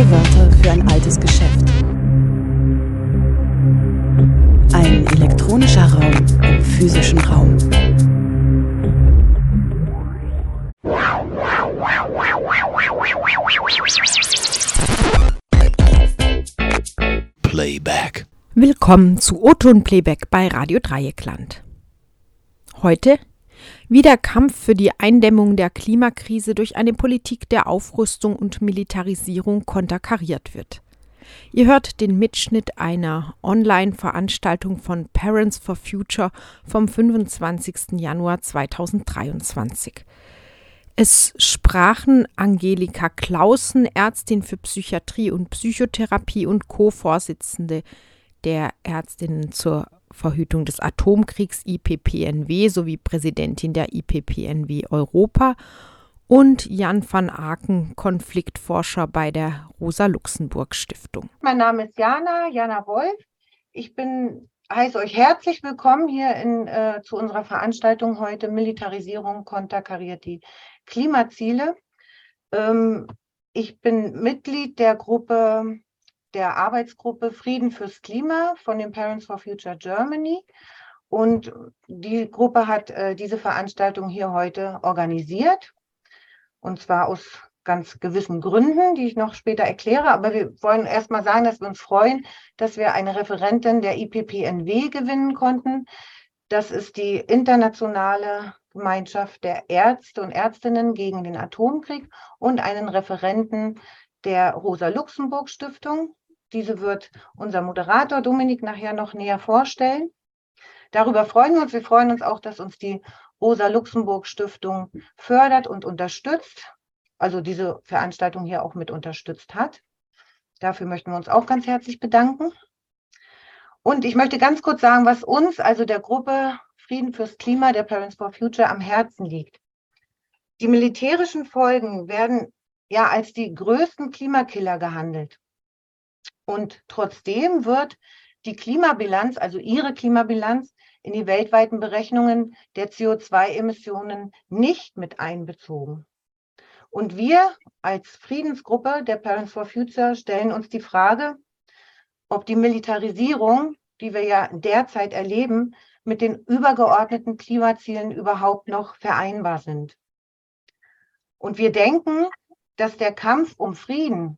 Neue Wörter für ein altes Geschäft. Ein elektronischer Raum im physischen Raum. Playback. Willkommen zu O-Ton Playback bei Radio Dreieckland. Heute wie der Kampf für die Eindämmung der Klimakrise durch eine Politik der Aufrüstung und Militarisierung konterkariert wird. Ihr hört den Mitschnitt einer Online-Veranstaltung von Parents for Future vom 25. Januar 2023. Es sprachen Angelika Clausen, Ärztin für Psychiatrie und Psychotherapie und Co-Vorsitzende der Ärztinnen zur Verhütung des Atomkriegs IPPNW sowie Präsidentin der IPPNW Europa und Jan van Aken, Konfliktforscher bei der Rosa-Luxemburg-Stiftung. Mein Name ist Jana, Jana Wolf. Ich bin, heiße euch herzlich willkommen hier in, äh, zu unserer Veranstaltung heute Militarisierung konterkariert die Klimaziele. Ähm, ich bin Mitglied der Gruppe der Arbeitsgruppe Frieden fürs Klima von den Parents for Future Germany. Und die Gruppe hat äh, diese Veranstaltung hier heute organisiert. Und zwar aus ganz gewissen Gründen, die ich noch später erkläre. Aber wir wollen erst mal sagen, dass wir uns freuen, dass wir eine Referentin der IPPNW gewinnen konnten. Das ist die internationale Gemeinschaft der Ärzte und Ärztinnen gegen den Atomkrieg und einen Referenten der Rosa-Luxemburg-Stiftung. Diese wird unser Moderator Dominik nachher noch näher vorstellen. Darüber freuen wir uns. Wir freuen uns auch, dass uns die Rosa-Luxemburg-Stiftung fördert und unterstützt, also diese Veranstaltung hier auch mit unterstützt hat. Dafür möchten wir uns auch ganz herzlich bedanken. Und ich möchte ganz kurz sagen, was uns, also der Gruppe Frieden fürs Klima der Parents for Future, am Herzen liegt. Die militärischen Folgen werden ja als die größten Klimakiller gehandelt. Und trotzdem wird die Klimabilanz, also ihre Klimabilanz, in die weltweiten Berechnungen der CO2-Emissionen nicht mit einbezogen. Und wir als Friedensgruppe der Parents for Future stellen uns die Frage, ob die Militarisierung, die wir ja derzeit erleben, mit den übergeordneten Klimazielen überhaupt noch vereinbar sind. Und wir denken, dass der Kampf um Frieden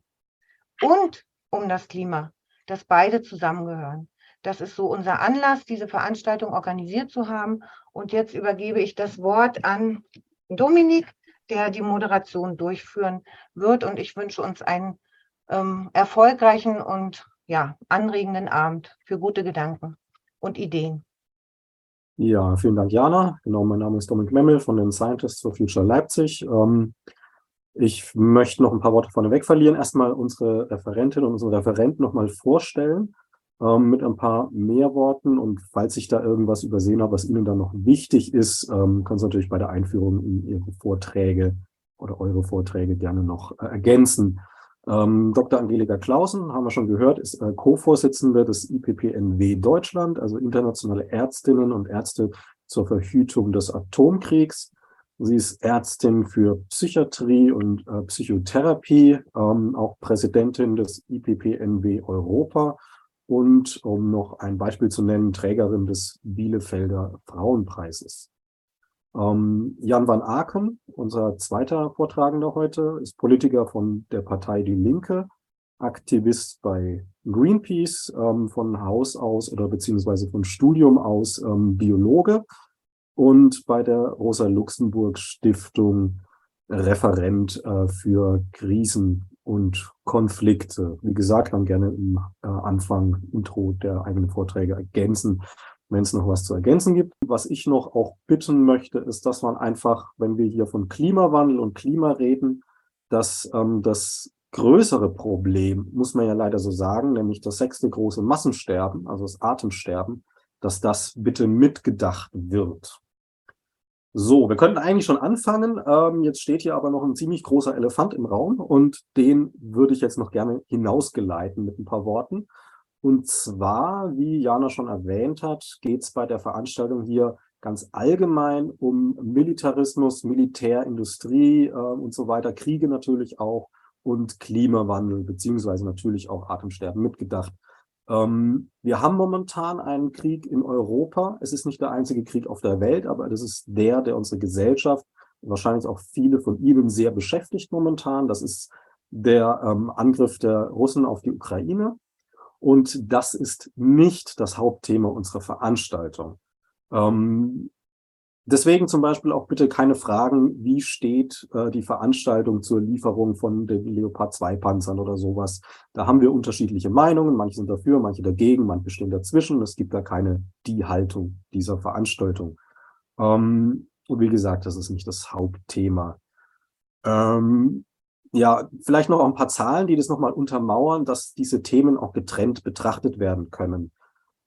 und um das Klima, dass beide zusammengehören. Das ist so unser Anlass, diese Veranstaltung organisiert zu haben. Und jetzt übergebe ich das Wort an Dominik, der die Moderation durchführen wird. Und ich wünsche uns einen ähm, erfolgreichen und ja, anregenden Abend für gute Gedanken und Ideen. Ja, vielen Dank, Jana. Genau, mein Name ist Dominik Memmel von den Scientists for Future Leipzig. Ähm, ich möchte noch ein paar Worte vorneweg verlieren. Erstmal unsere Referentin und unsere Referenten nochmal vorstellen ähm, mit ein paar mehr Worten. Und falls ich da irgendwas übersehen habe, was Ihnen dann noch wichtig ist, ähm, können Sie natürlich bei der Einführung in Ihre Vorträge oder eure Vorträge gerne noch äh, ergänzen. Ähm, Dr. Angelika Clausen, haben wir schon gehört, ist äh, Co-Vorsitzende des IPPNW Deutschland, also internationale Ärztinnen und Ärzte zur Verhütung des Atomkriegs. Sie ist Ärztin für Psychiatrie und äh, Psychotherapie, ähm, auch Präsidentin des IPPNW Europa und, um noch ein Beispiel zu nennen, Trägerin des Bielefelder Frauenpreises. Ähm, Jan van Aken, unser zweiter Vortragender heute, ist Politiker von der Partei Die Linke, Aktivist bei Greenpeace, ähm, von Haus aus oder beziehungsweise von Studium aus ähm, Biologe und bei der Rosa-Luxemburg-Stiftung Referent äh, für Krisen und Konflikte. Wie gesagt, kann gerne im äh, Anfang, Intro der eigenen Vorträge ergänzen, wenn es noch was zu ergänzen gibt. Was ich noch auch bitten möchte, ist, dass man einfach, wenn wir hier von Klimawandel und Klima reden, dass ähm, das größere Problem, muss man ja leider so sagen, nämlich das sechste große Massensterben, also das Atemsterben, dass das bitte mitgedacht wird. So, wir könnten eigentlich schon anfangen. Ähm, jetzt steht hier aber noch ein ziemlich großer Elefant im Raum und den würde ich jetzt noch gerne hinausgeleiten mit ein paar Worten. Und zwar, wie Jana schon erwähnt hat, geht es bei der Veranstaltung hier ganz allgemein um Militarismus, Militärindustrie äh, und so weiter, Kriege natürlich auch und Klimawandel, beziehungsweise natürlich auch Atemsterben mitgedacht. Ähm, wir haben momentan einen Krieg in Europa. Es ist nicht der einzige Krieg auf der Welt, aber das ist der, der unsere Gesellschaft, wahrscheinlich auch viele von Ihnen sehr beschäftigt momentan. Das ist der ähm, Angriff der Russen auf die Ukraine. Und das ist nicht das Hauptthema unserer Veranstaltung. Ähm, deswegen zum Beispiel auch bitte keine Fragen, wie steht äh, die Veranstaltung zur Lieferung von den Leopard 2 Panzern oder sowas. Da haben wir unterschiedliche Meinungen. Manche sind dafür, manche dagegen, manche stehen dazwischen. Es gibt da keine die Haltung dieser Veranstaltung. Ähm, und wie gesagt, das ist nicht das Hauptthema. Ähm, ja, vielleicht noch ein paar Zahlen, die das nochmal untermauern, dass diese Themen auch getrennt betrachtet werden können.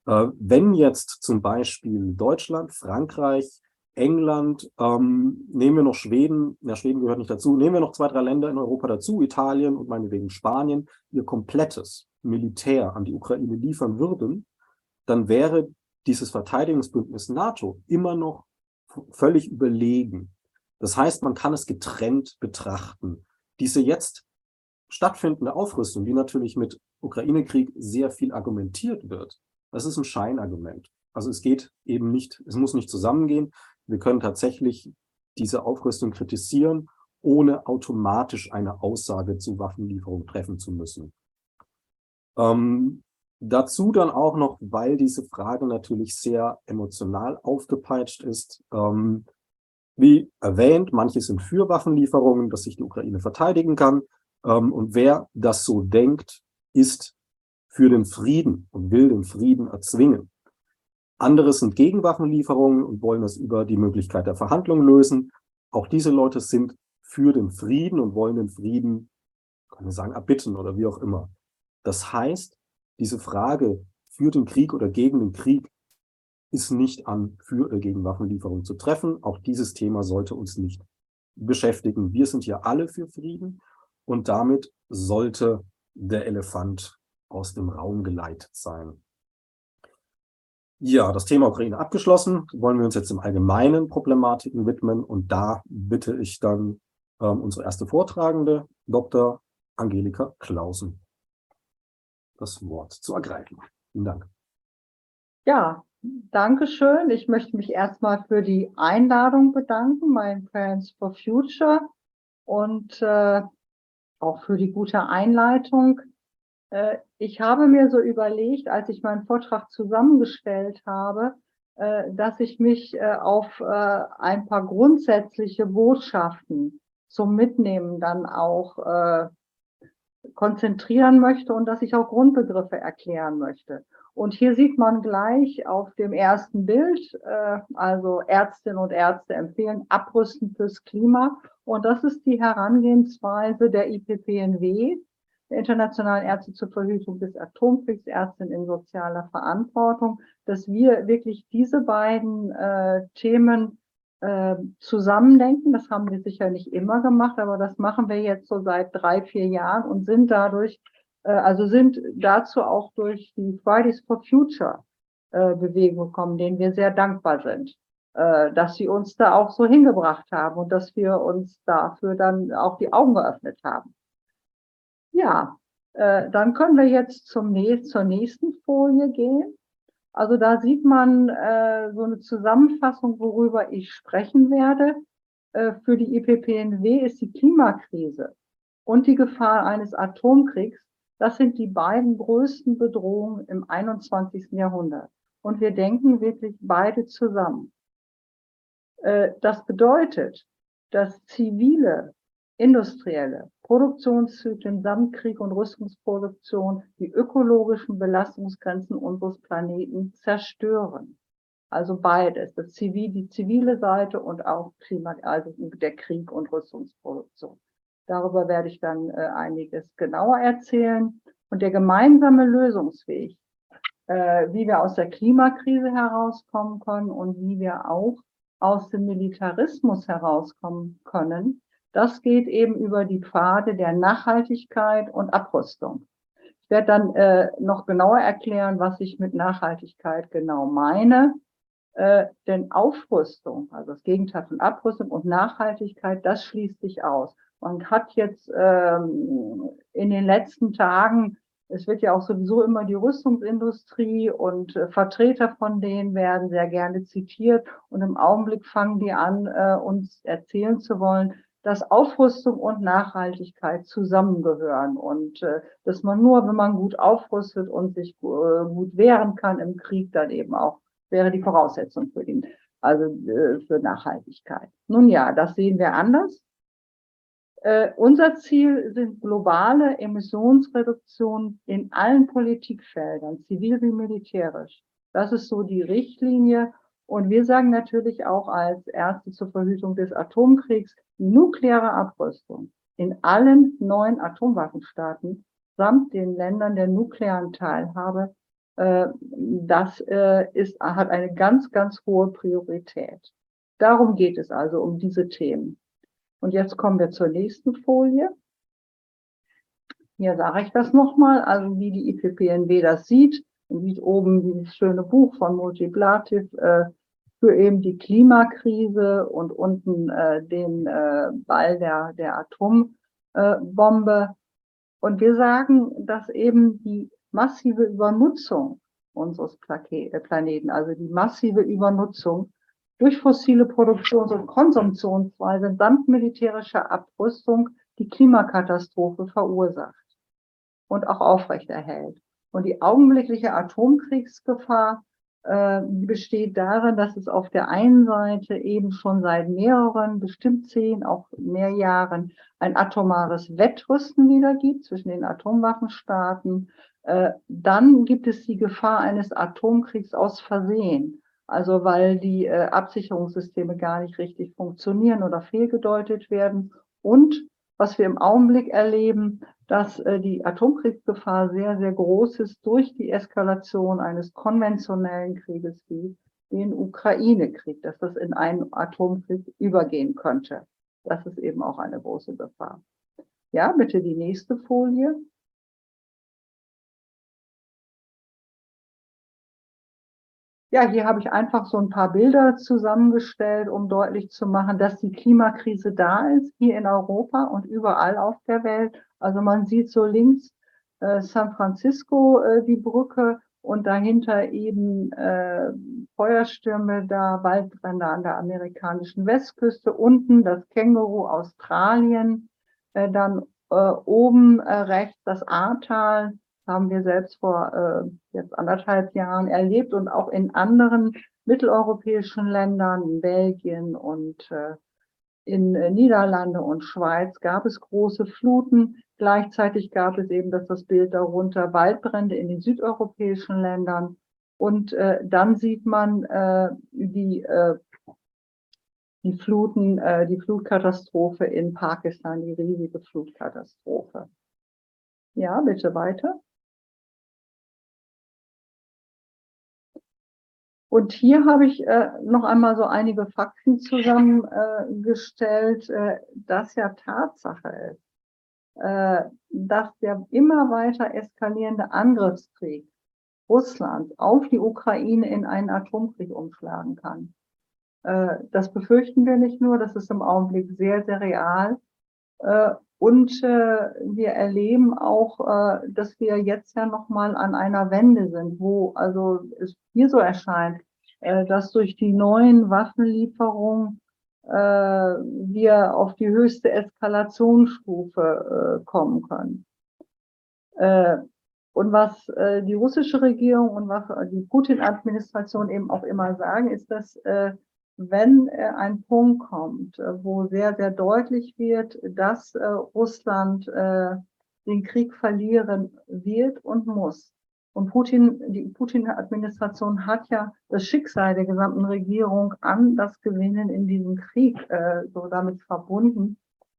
Äh, wenn jetzt zum Beispiel Deutschland, Frankreich, England, ähm, nehmen wir noch Schweden, ja, Schweden gehört nicht dazu, nehmen wir noch zwei, drei Länder in Europa dazu, Italien und meinetwegen Spanien, ihr komplettes Militär an die Ukraine liefern würden, dann wäre dieses Verteidigungsbündnis NATO immer noch völlig überlegen. Das heißt, man kann es getrennt betrachten diese jetzt stattfindende Aufrüstung, die natürlich mit Ukraine-Krieg sehr viel argumentiert wird, das ist ein Scheinargument. Also es geht eben nicht, es muss nicht zusammengehen. Wir können tatsächlich diese Aufrüstung kritisieren, ohne automatisch eine Aussage zu Waffenlieferung treffen zu müssen. Ähm, dazu dann auch noch, weil diese Frage natürlich sehr emotional aufgepeitscht ist, ähm, wie erwähnt, manche sind für Waffenlieferungen, dass sich die Ukraine verteidigen kann. Ähm, und wer das so denkt, ist für den Frieden und will den Frieden erzwingen. Andere sind gegen Waffenlieferungen und wollen das über die Möglichkeit der Verhandlung lösen. Auch diese Leute sind für den Frieden und wollen den Frieden, kann man sagen, erbitten oder wie auch immer. Das heißt, diese Frage für den Krieg oder gegen den Krieg ist nicht an für oder gegen Waffenlieferung zu treffen. Auch dieses Thema sollte uns nicht beschäftigen. Wir sind hier alle für Frieden und damit sollte der Elefant aus dem Raum geleitet sein. Ja, das Thema Ukraine abgeschlossen. Wollen wir uns jetzt im Allgemeinen Problematiken widmen und da bitte ich dann ähm, unsere erste Vortragende, Dr. Angelika Clausen, das Wort zu ergreifen. Vielen Dank. Ja, Dankeschön. Ich möchte mich erstmal für die Einladung bedanken, mein Parents for Future und äh, auch für die gute Einleitung. Äh, ich habe mir so überlegt, als ich meinen Vortrag zusammengestellt habe, äh, dass ich mich äh, auf ein paar grundsätzliche Botschaften zum Mitnehmen dann auch konzentrieren möchte und dass ich auch Grundbegriffe erklären möchte. Und hier sieht man gleich auf dem ersten Bild, also Ärztinnen und Ärzte empfehlen Abrüsten fürs Klima. Und das ist die Herangehensweise der IPPNW, der Internationalen Ärzte zur Verhütung des Atomkriegs, Ärztinnen in sozialer Verantwortung, dass wir wirklich diese beiden äh, Themen äh, zusammendenken. Das haben wir sicher nicht immer gemacht, aber das machen wir jetzt so seit drei, vier Jahren und sind dadurch äh, also sind dazu auch durch die Fridays for Future äh, Bewegung gekommen, denen wir sehr dankbar sind, äh, dass sie uns da auch so hingebracht haben und dass wir uns dafür dann auch die Augen geöffnet haben. Ja, dann können wir jetzt zum, zur nächsten Folie gehen. Also da sieht man äh, so eine Zusammenfassung, worüber ich sprechen werde. Äh, für die IPPNW ist die Klimakrise und die Gefahr eines Atomkriegs das sind die beiden größten Bedrohungen im 21. Jahrhundert. Und wir denken wirklich beide zusammen. Äh, das bedeutet, dass zivile, industrielle Produktionszyklen samt Krieg und Rüstungsproduktion die ökologischen Belastungsgrenzen unseres Planeten zerstören. Also beides, das Zivil, die zivile Seite und auch Klima, also der Krieg und Rüstungsproduktion. Darüber werde ich dann äh, einiges genauer erzählen. Und der gemeinsame Lösungsweg, äh, wie wir aus der Klimakrise herauskommen können und wie wir auch aus dem Militarismus herauskommen können, das geht eben über die Pfade der Nachhaltigkeit und Abrüstung. Ich werde dann äh, noch genauer erklären, was ich mit Nachhaltigkeit genau meine. Äh, denn Aufrüstung, also das Gegenteil von Abrüstung und Nachhaltigkeit, das schließt sich aus. Man hat jetzt ähm, in den letzten Tagen, es wird ja auch sowieso immer die Rüstungsindustrie und äh, Vertreter von denen werden sehr gerne zitiert und im Augenblick fangen die an, äh, uns erzählen zu wollen, dass Aufrüstung und Nachhaltigkeit zusammengehören und äh, dass man nur, wenn man gut aufrüstet und sich äh, gut wehren kann im Krieg, dann eben auch wäre die Voraussetzung für den, also äh, für Nachhaltigkeit. Nun ja, das sehen wir anders. Äh, unser Ziel sind globale Emissionsreduktionen in allen Politikfeldern, zivil wie militärisch. Das ist so die Richtlinie. Und wir sagen natürlich auch als Ärzte zur Verhütung des Atomkriegs, nukleare Abrüstung in allen neuen Atomwaffenstaaten samt den Ländern der nuklearen Teilhabe, äh, das äh, ist, hat eine ganz, ganz hohe Priorität. Darum geht es also um diese Themen. Und jetzt kommen wir zur nächsten Folie. Hier sage ich das nochmal, also wie die IPPNW das sieht. Sieht oben dieses schöne Buch von Moji Blativ äh, für eben die Klimakrise und unten äh, den äh, Ball der, der Atombombe. und wir sagen, dass eben die massive Übernutzung unseres äh, Planeten, also die massive Übernutzung durch fossile Produktions- und Konsumptionsweise samt militärischer Abrüstung die Klimakatastrophe verursacht und auch aufrechterhält. Und die augenblickliche Atomkriegsgefahr äh, besteht darin, dass es auf der einen Seite eben schon seit mehreren, bestimmt zehn, auch mehr Jahren ein atomares Wettrüsten wieder gibt zwischen den Atomwaffenstaaten. Äh, dann gibt es die Gefahr eines Atomkriegs aus Versehen. Also weil die äh, Absicherungssysteme gar nicht richtig funktionieren oder fehlgedeutet werden. Und was wir im Augenblick erleben, dass äh, die Atomkriegsgefahr sehr, sehr groß ist durch die Eskalation eines konventionellen Krieges wie den Ukraine-Krieg, dass das in einen Atomkrieg übergehen könnte. Das ist eben auch eine große Gefahr. Ja, bitte die nächste Folie. Ja, hier habe ich einfach so ein paar Bilder zusammengestellt, um deutlich zu machen, dass die Klimakrise da ist, hier in Europa und überall auf der Welt. Also man sieht so links äh, San Francisco, äh, die Brücke und dahinter eben äh, Feuerstürme da, Waldbrände an der amerikanischen Westküste, unten das Känguru Australien, äh, dann äh, oben äh, rechts das Ahrtal, haben wir selbst vor äh, jetzt anderthalb Jahren erlebt und auch in anderen mitteleuropäischen Ländern, in Belgien und äh, in äh, Niederlande und Schweiz gab es große Fluten. Gleichzeitig gab es eben das, das Bild darunter Waldbrände in den südeuropäischen Ländern. Und äh, dann sieht man äh, die, äh, die Fluten, äh, die Flutkatastrophe in Pakistan, die riesige Flutkatastrophe. Ja, bitte weiter. Und hier habe ich äh, noch einmal so einige Fakten zusammengestellt, äh, dass ja Tatsache ist, äh, dass der immer weiter eskalierende Angriffskrieg Russlands auf die Ukraine in einen Atomkrieg umschlagen kann. Äh, das befürchten wir nicht nur, das ist im Augenblick sehr, sehr real. Äh, und äh, wir erleben auch, dass wir jetzt ja nochmal an einer Wende sind, wo also es mir so erscheint, dass durch die neuen Waffenlieferungen äh, wir auf die höchste Eskalationsstufe äh, kommen können. Äh, und was äh, die russische Regierung und was die Putin-Administration eben auch immer sagen, ist, dass äh, wenn äh, ein Punkt kommt, äh, wo sehr, sehr deutlich wird, dass äh, Russland den Krieg verlieren wird und muss. Und Putin, die Putin-Administration hat ja das Schicksal der gesamten Regierung an das Gewinnen in diesem Krieg äh, so damit verbunden.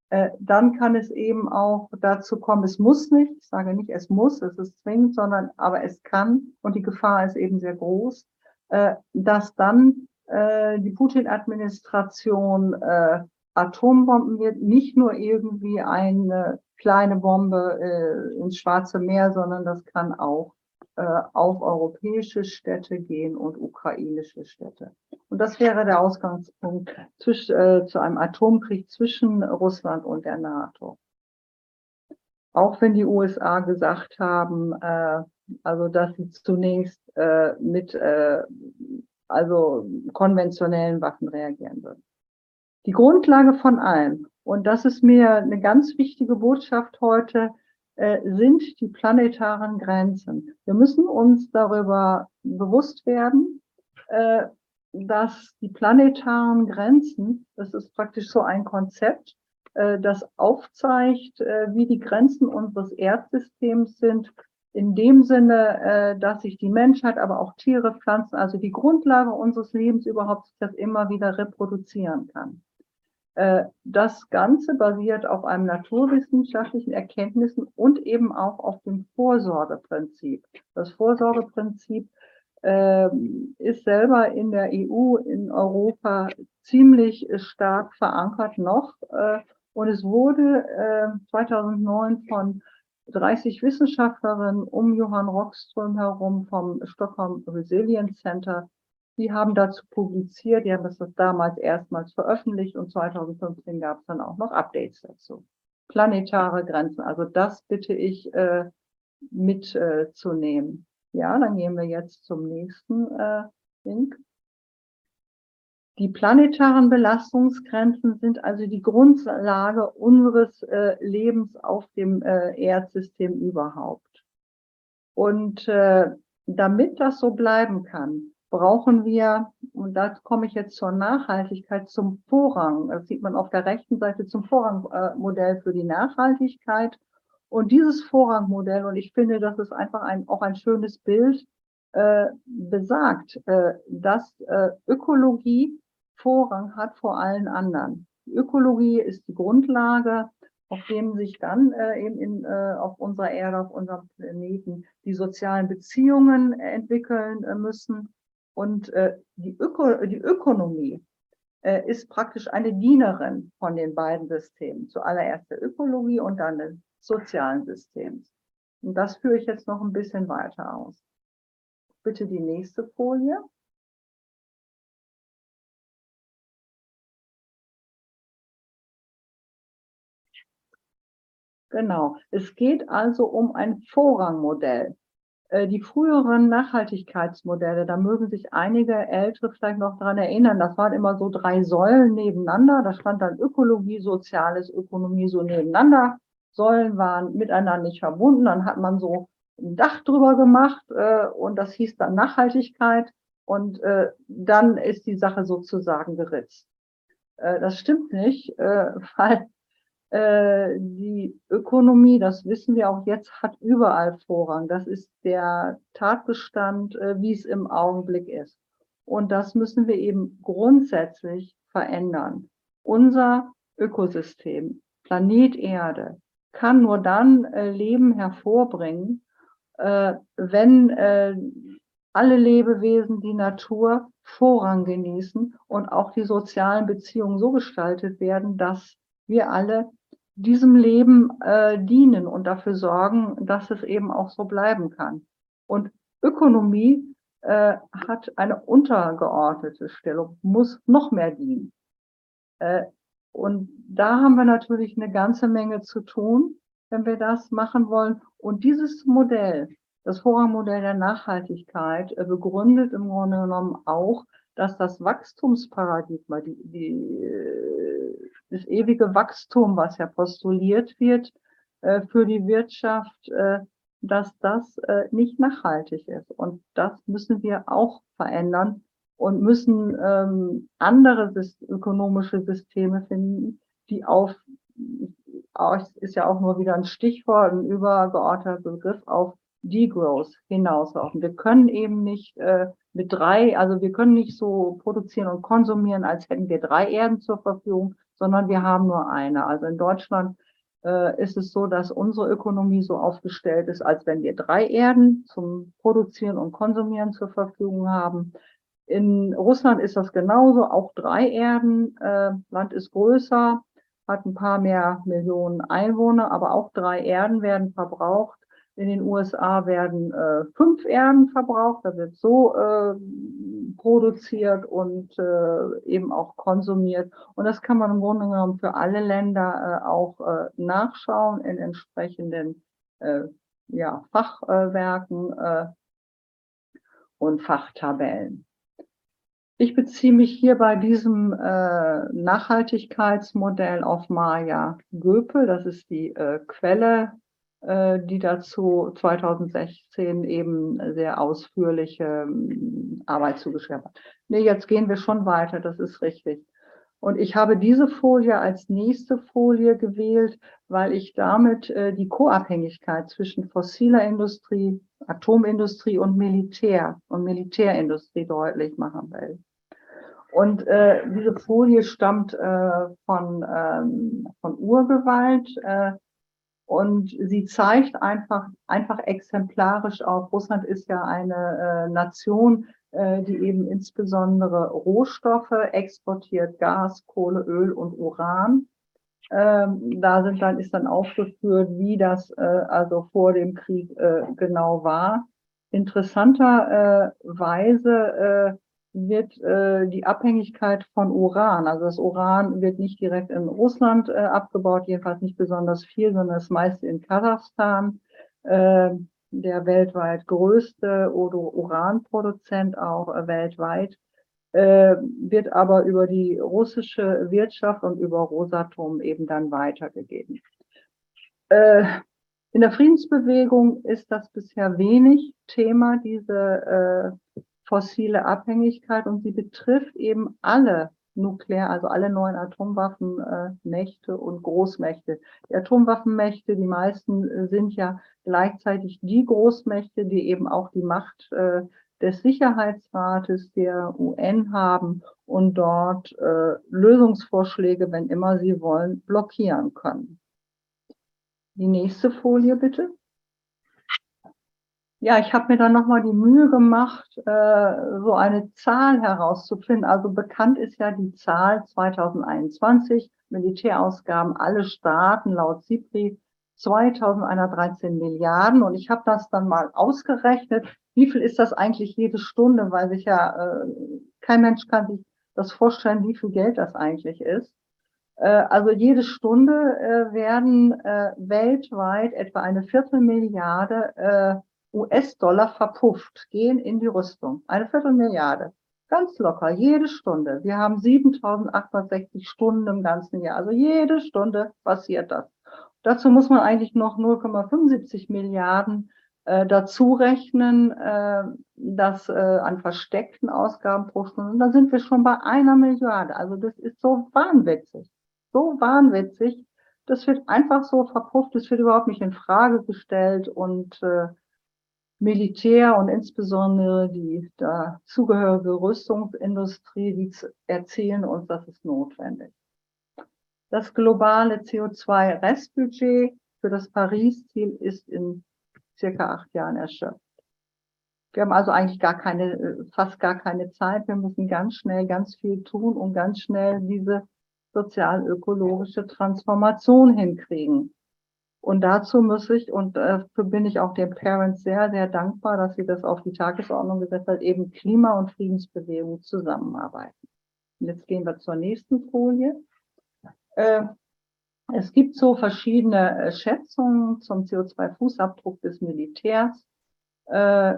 Äh, dann kann es eben auch dazu kommen, es muss nicht, ich sage nicht, es muss, es ist zwingend, sondern aber es kann und die Gefahr ist eben sehr groß, äh, dass dann äh, die Putin-Administration äh, Atombomben wird, nicht nur irgendwie eine kleine Bombe äh, ins Schwarze Meer, sondern das kann auch auf europäische Städte gehen und ukrainische Städte. Und das wäre der Ausgangspunkt zwisch, äh, zu einem Atomkrieg zwischen Russland und der NATO. Auch wenn die USA gesagt haben, äh, also dass sie zunächst äh, mit äh, also konventionellen Waffen reagieren würden. Die Grundlage von allem, und das ist mir eine ganz wichtige Botschaft heute, äh, sind die planetaren Grenzen. Wir müssen uns darüber bewusst werden, äh, dass die planetaren Grenzen, das ist praktisch so ein Konzept, äh, das aufzeigt, wie die Grenzen unseres Erdsystems sind, in dem Sinne, dass sich die Menschheit, aber auch Tiere, Pflanzen, also die Grundlage unseres Lebens überhaupt das immer wieder reproduzieren kann. Äh, das Ganze basiert auf einem naturwissenschaftlichen Erkenntnissen und eben auch auf dem Vorsorgeprinzip. Das Vorsorgeprinzip äh, ist selber in der EU, in Europa ziemlich stark verankert noch. Äh, und es wurde 2009 von 30 Wissenschaftlerinnen um Johann Rockström herum vom Stockholm Resilience Center. Die haben dazu publiziert, die haben das damals erstmals veröffentlicht und 2015 gab es dann auch noch Updates dazu. Planetare Grenzen, also das bitte ich äh, mitzunehmen. Äh, ja, dann gehen wir jetzt zum nächsten äh, Link. Die planetaren Belastungsgrenzen sind also die Grundlage unseres äh, Lebens auf dem äh, Erdsystem überhaupt. Und äh, damit das so bleiben kann, brauchen wir, und da komme ich jetzt zur Nachhaltigkeit, zum Vorrang, das sieht man auf der rechten Seite, zum Vorrangmodell für die Nachhaltigkeit. Und dieses Vorrangmodell, und ich finde, das ist einfach ein, auch ein schönes Bild, äh, besagt, äh, dass äh, Ökologie Vorrang hat vor allen anderen. Die Ökologie ist die Grundlage, auf dem sich dann äh, eben in, äh, auf unserer Erde, auf unserem Planeten die sozialen Beziehungen entwickeln äh, müssen. Und äh, die, Öko die Ökonomie äh, ist praktisch eine Dienerin von den beiden Systemen. Zuallererst der Ökologie und dann des sozialen Systems. Und das führe ich jetzt noch ein bisschen weiter aus. Bitte die nächste Folie. Genau. Es geht also um ein Vorrangmodell. Äh, die früheren Nachhaltigkeitsmodelle, da mögen sich einige Ältere vielleicht noch daran erinnern, das waren immer so drei Säulen nebeneinander. Da stand dann Ökologie, Soziales, Ökonomie so nebeneinander. Säulen waren miteinander nicht verbunden. Dann hat man so ein Dach drüber gemacht äh, und das hieß dann Nachhaltigkeit. Und äh, dann ist die Sache sozusagen geritzt. das stimmt nicht, weil äh, die Ökonomie, das wissen wir auch jetzt, hat überall Vorrang. Das ist der Tatbestand, äh, wie es im Augenblick ist. Und das müssen wir eben grundsätzlich verändern. Unser Ökosystem, Planet Erde, kann nur dann äh, Leben hervorbringen, wenn alle Lebewesen, die Natur Vorrang genießen und auch die sozialen Beziehungen so gestaltet werden, dass wir alle diesem Leben äh, dienen und dafür sorgen, dass es eben auch so bleiben kann. Und Ökonomie äh, hat eine untergeordnete Stellung, muss noch mehr dienen. Äh, und da haben wir natürlich eine ganze Menge zu tun, wenn wir das machen wollen. Und dieses Modell, das Vorrangmodell der Nachhaltigkeit, äh, begründet im Grunde genommen auch, dass das Wachstumsparadigma, die, die, äh, das ewige Wachstum, was ja postuliert wird äh, für die Wirtschaft, äh, dass das äh, nicht nachhaltig ist. Und das müssen wir auch verändern und müssen ähm, andere ökonomische Systeme finden, die auf, ist ja auch nur wieder ein Stichwort, ein übergeordneter Begriff, auf Degrowth hinauslaufen. Wir können eben nicht äh, mit drei, also wir können nicht so produzieren und konsumieren, als hätten wir drei Erden zur Verfügung, sondern wir haben nur eine. Also in Deutschland äh, ist es so, dass unsere Ökonomie so aufgestellt ist, als wenn wir drei Erden zum Produzieren und Konsumieren zur Verfügung haben. In Russland ist das genauso, auch drei Erden. Äh, Land ist größer, hat ein paar mehr Millionen Einwohner, aber auch drei Erden werden verbraucht. In den USA werden äh, fünf Erden verbraucht, da wird so äh, produziert und äh, eben auch konsumiert. Und das kann man im Grunde genommen für alle Länder äh, auch äh, nachschauen in entsprechenden äh, ja, Fachwerken äh, und Fachtabellen. Ich beziehe mich hier bei diesem äh, Nachhaltigkeitsmodell auf Maja Göpel. Das ist die äh, Quelle, die dazu 2016 eben sehr ausführliche ähm, Arbeit zugeschrieben hat. Nee, jetzt gehen wir schon weiter, das ist richtig. Und ich habe diese Folie als nächste Folie gewählt, weil ich damit äh, die Co-Abhängigkeit zwischen fossiler Industrie, Atomindustrie und Militär und Militärindustrie deutlich machen will. Und äh, diese Folie stammt äh, von, ähm, von Urgewalt äh, und sie zeigt einfach, einfach exemplarisch auf, Russland ist ja eine äh, Nation, äh, die eben insbesondere Rohstoffe exportiert, Gas, Kohle, Öl und Uran. Ähm, da sind dann, ist dann aufgeführt, wie das äh, also vor dem Krieg äh, genau war. Interessanterweise äh, wird äh, die Abhängigkeit von Uran, also das Uran wird nicht direkt in Russland äh, abgebaut, jedenfalls nicht besonders viel, sondern das meiste in Kasachstan. Äh, der weltweit größte Uranproduzent auch äh, weltweit, äh, wird aber über die russische Wirtschaft und über Rosatom eben dann weitergegeben. Äh, in der Friedensbewegung ist das bisher wenig Thema, diese äh, fossile Abhängigkeit, und sie betrifft eben alle nuklear, also alle neuen Atomwaffenmächte äh, und Großmächte. Die Atomwaffenmächte, die meisten äh, sind ja gleichzeitig die Großmächte, die eben auch die Macht äh, des Sicherheitsrates der UN haben und dort äh, Lösungsvorschläge, wenn immer sie wollen, blockieren können. Die nächste Folie bitte. Ja, ich habe mir dann nochmal die Mühe gemacht, äh, so eine Zahl herauszufinden. Also bekannt ist ja die Zahl 2021, Militärausgaben, alle Staaten laut SIPRI 2113 Milliarden. Und ich habe das dann mal ausgerechnet, wie viel ist das eigentlich jede Stunde, weil sich ja äh, kein Mensch kann sich das vorstellen, wie viel Geld das eigentlich ist. Äh, also jede Stunde äh, werden äh, weltweit etwa eine Viertelmilliarde äh, US-Dollar verpufft, gehen in die Rüstung. Eine Viertelmilliarde. Ganz locker, jede Stunde. Wir haben 7860 Stunden im ganzen Jahr. Also jede Stunde passiert das. Dazu muss man eigentlich noch 0,75 Milliarden äh, dazu rechnen, äh, das äh, an versteckten Ausgaben pro Stunde. Und da sind wir schon bei einer Milliarde. Also das ist so wahnwitzig. So wahnwitzig. Das wird einfach so verpufft, das wird überhaupt nicht in Frage gestellt und äh, Militär und insbesondere die dazugehörige Rüstungsindustrie, die erzählen uns, das ist notwendig. Das globale CO2-Restbudget für das Paris-Ziel ist in circa acht Jahren erschöpft. Wir haben also eigentlich gar keine, fast gar keine Zeit. Wir müssen ganz schnell ganz viel tun, um ganz schnell diese sozial-ökologische Transformation hinkriegen. Und dazu muss ich, und dafür bin ich auch den Parents sehr, sehr dankbar, dass sie das auf die Tagesordnung gesetzt hat, eben Klima- und Friedensbewegung zusammenarbeiten. Und jetzt gehen wir zur nächsten Folie. Äh, es gibt so verschiedene äh, Schätzungen zum CO2-Fußabdruck des Militärs. Äh,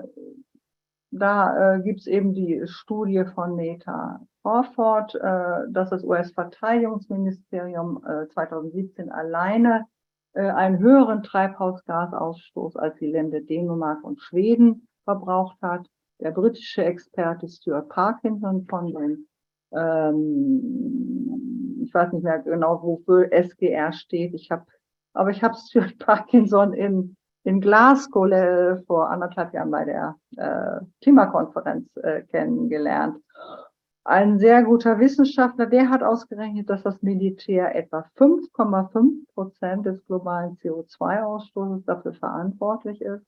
da gibt es eben die Studie von Neta Orford, dass das US-Verteidigungsministerium 2017 alleine äh, einen höheren Treibhausgasausstoß als die Länder Dänemark und Schweden verbraucht hat. Der britische Experte Stuart Parkinson von den, ähm, ich weiß nicht mehr genau, wofür SGR steht. Ich habe, aber ich habe Stuart Parkinson in in Glasgow äh, vor anderthalb Jahren bei der äh, Klimakonferenz äh, kennengelernt ein sehr guter Wissenschaftler, der hat ausgerechnet, dass das Militär etwa 5,5 Prozent des globalen CO2-Ausstoßes dafür verantwortlich ist.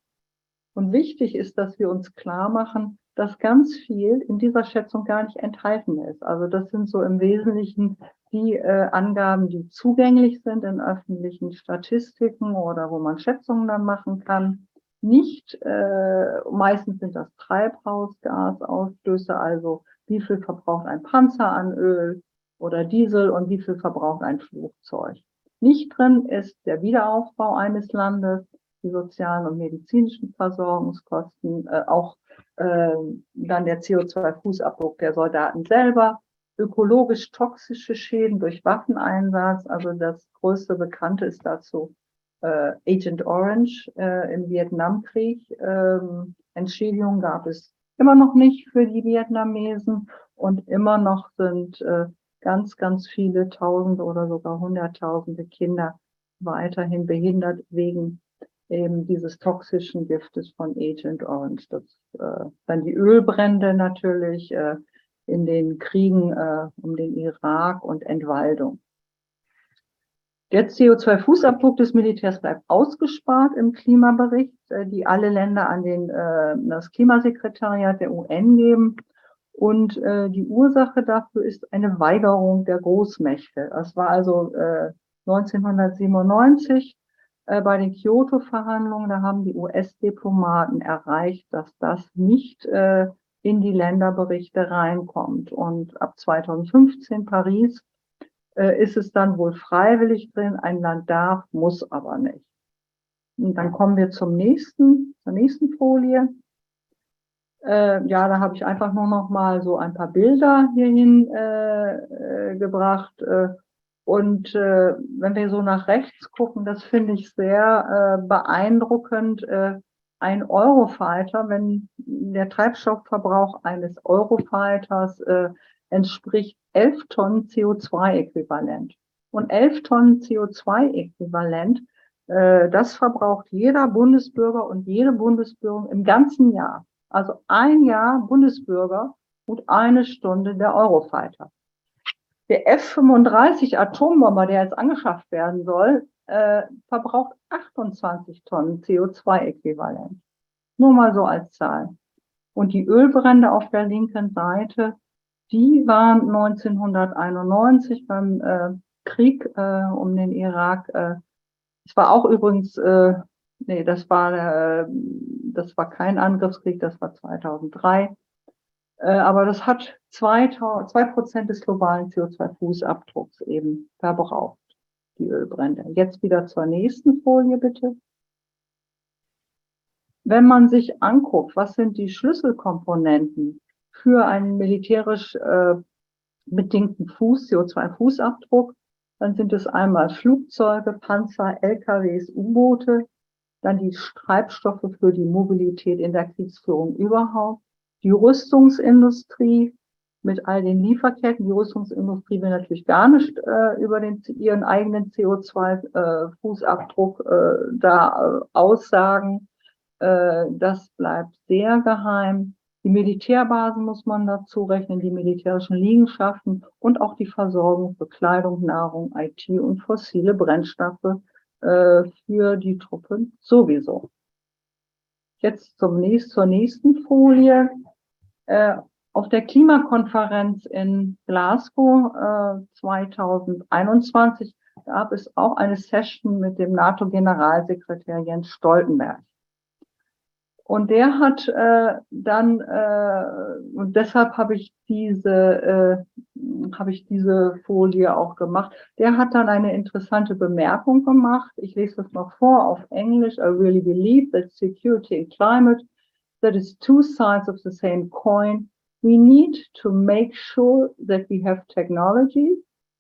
Und wichtig ist, dass wir uns klar machen, dass ganz viel in dieser Schätzung gar nicht enthalten ist. Also das sind so im Wesentlichen die äh, Angaben, die zugänglich sind in öffentlichen Statistiken oder wo man Schätzungen dann machen kann. nicht, äh, meistens sind das Treibhausgasausstöße, also wie viel verbraucht ein Panzer an Öl oder Diesel und wie viel verbraucht ein Flugzeug. Nicht drin ist der Wiederaufbau eines Landes, die sozialen und medizinischen Versorgungskosten, äh, auch äh, dann der CO2-Fußabdruck der Soldaten selber, ökologisch toxische Schäden durch Waffeneinsatz. Also das größte Bekannte ist dazu äh, Agent Orange äh, im Vietnamkrieg. Ähm, Entschädigungen gab es immer noch nicht für die Vietnamesen und immer noch sind äh, ganz, ganz viele Tausende oder sogar Hunderttausende Kinder weiterhin behindert wegen eben dieses toxischen Giftes von Agent Orange. Das, äh, dann die Ölbrände natürlich äh, in den Kriegen äh, um den Irak und Entwaldung. Der CO2-Fußabdruck des Militärs bleibt ausgespart im Klimabericht, äh, die alle Länder an den, äh, das Klimasekretariat der UN geben. Und äh, die Ursache dafür ist eine Weigerung der Großmächte. Das war also äh, 1997 äh, bei den Kyoto-Verhandlungen. Da haben die US-Diplomaten erreicht, dass das nicht in die Länderberichte reinkommt. Und ab 2015 Paris äh, ist es dann wohl freiwillig drin. Ein Land darf, muss aber nicht. Und dann kommen wir zum nächsten, zur nächsten Folie. Äh, ja, da habe ich einfach nur noch mal so ein paar Bilder hierhin äh, äh, gebracht. Äh, und wenn wir so nach rechts gucken, das finde ich sehr beeindruckend. Ein Eurofighter, wenn der Treibstoffverbrauch eines Eurofighters äh, entspricht 11 Tonnen CO2-Äquivalent. Und 11 Tonnen CO2-Äquivalent, äh, das verbraucht jeder Bundesbürger und jede Bundesbürgerin im ganzen Jahr. Also ein Jahr Bundesbürger und eine Stunde der Eurofighter. Der F-35 Atombomber, der jetzt angeschafft werden soll, äh, verbraucht 28 Tonnen CO2-Äquivalent. Nur mal so als Zahl. Und die Ölbrände auf der linken Seite die waren 1991 beim äh, Krieg äh, um den Irak. Äh, es war auch übrigens, äh, nee, das war, äh, das war kein Angriffskrieg, das war 2003. Äh, aber das hat zwei Prozent des globalen CO2-Fußabdrucks eben verbraucht, die Ölbrände. Jetzt wieder zur nächsten Folie, bitte. Wenn man sich anguckt, was sind die Schlüsselkomponenten für einen militärisch äh, bedingten Fuß, CO2-Fußabdruck. Dann sind es einmal Flugzeuge, Panzer, LKWs, U-Boote, dann die Treibstoffe für die Mobilität in der Kriegsführung überhaupt, die Rüstungsindustrie mit all den Lieferketten. Die Rüstungsindustrie will natürlich gar nicht äh, über den, ihren eigenen CO2-Fußabdruck äh, äh, da äh, aussagen. Äh, das bleibt sehr geheim. Die Militärbasen muss man dazu rechnen, die militärischen Liegenschaften und auch die Versorgung für Kleidung, Nahrung, IT und fossile Brennstoffe äh, für die Truppen sowieso. Jetzt zum nächsten, zur nächsten Folie. Äh, auf der Klimakonferenz in Glasgow äh, 2021 gab es auch eine Session mit dem NATO-Generalsekretär Jens Stoltenberg. Und der hat äh, dann, äh, und deshalb habe ich diese, äh, habe ich diese Folie auch gemacht. Der hat dann eine interessante Bemerkung gemacht. Ich lese das noch vor auf Englisch. I really believe that security and climate, that is two sides of the same coin. We need to make sure that we have technologies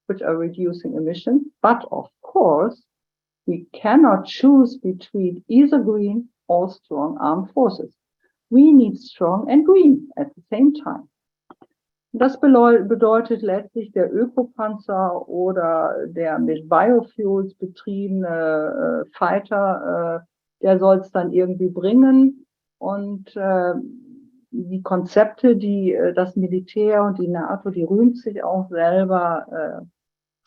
which are reducing emissions, but of course, we cannot choose between either green all strong armed forces. We need strong and green at the same time. Das bedeutet letztlich der Ökopanzer oder der mit Biofuels betriebene äh, Fighter, äh, der soll es dann irgendwie bringen. Und äh, die Konzepte, die äh, das Militär und die NATO, die rühmt sich auch selber, äh,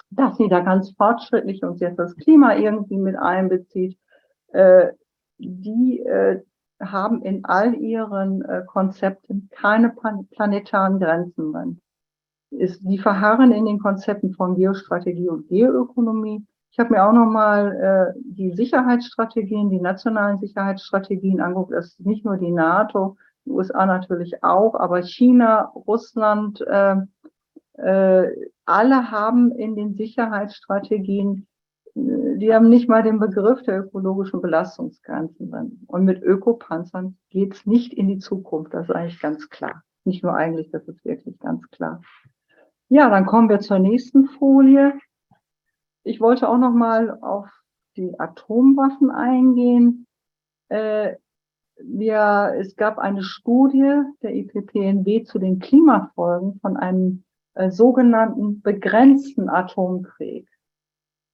dass sie da ganz fortschrittlich und jetzt das Klima irgendwie mit einbezieht. Die äh, haben in all ihren äh, Konzepten keine planetaren Grenzen drin. Ist, die verharren in den Konzepten von Geostrategie und Geoökonomie. Ich habe mir auch nochmal äh, die Sicherheitsstrategien, die nationalen Sicherheitsstrategien angeguckt. Das ist nicht nur die NATO, die USA natürlich auch, aber China, Russland, äh, äh, alle haben in den Sicherheitsstrategien, die haben nicht mal den Begriff der ökologischen Belastungsgrenzen drin. Und mit Ökopanzern geht's nicht in die Zukunft, das ist eigentlich ganz klar. Nicht nur eigentlich, das ist wirklich ganz klar. Ja, dann kommen wir zur nächsten Folie. Ich wollte auch noch mal auf die Atomwaffen eingehen. Äh, wir, es gab eine Studie der IPPNW zu den Klimafolgen von einem äh, sogenannten begrenzten Atomkrieg.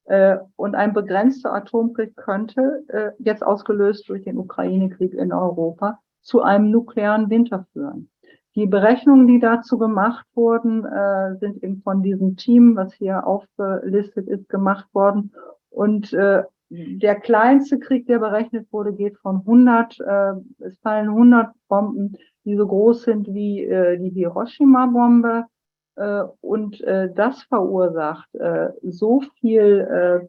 Äh, und ein begrenzter Atomkrieg könnte, äh, jetzt ausgelöst durch den Ukraine-Krieg in Europa, zu einem nuklearen Winter führen. Die Berechnungen, die dazu gemacht wurden, äh, sind eben von diesem Team, was hier aufgelistet ist, gemacht worden. Und äh, der kleinste Krieg, der berechnet wurde, geht von 100, äh, es fallen 100 Bomben, die so groß sind wie äh, die Hiroshima-Bombe. Äh, und äh, das verursacht äh, so viel äh,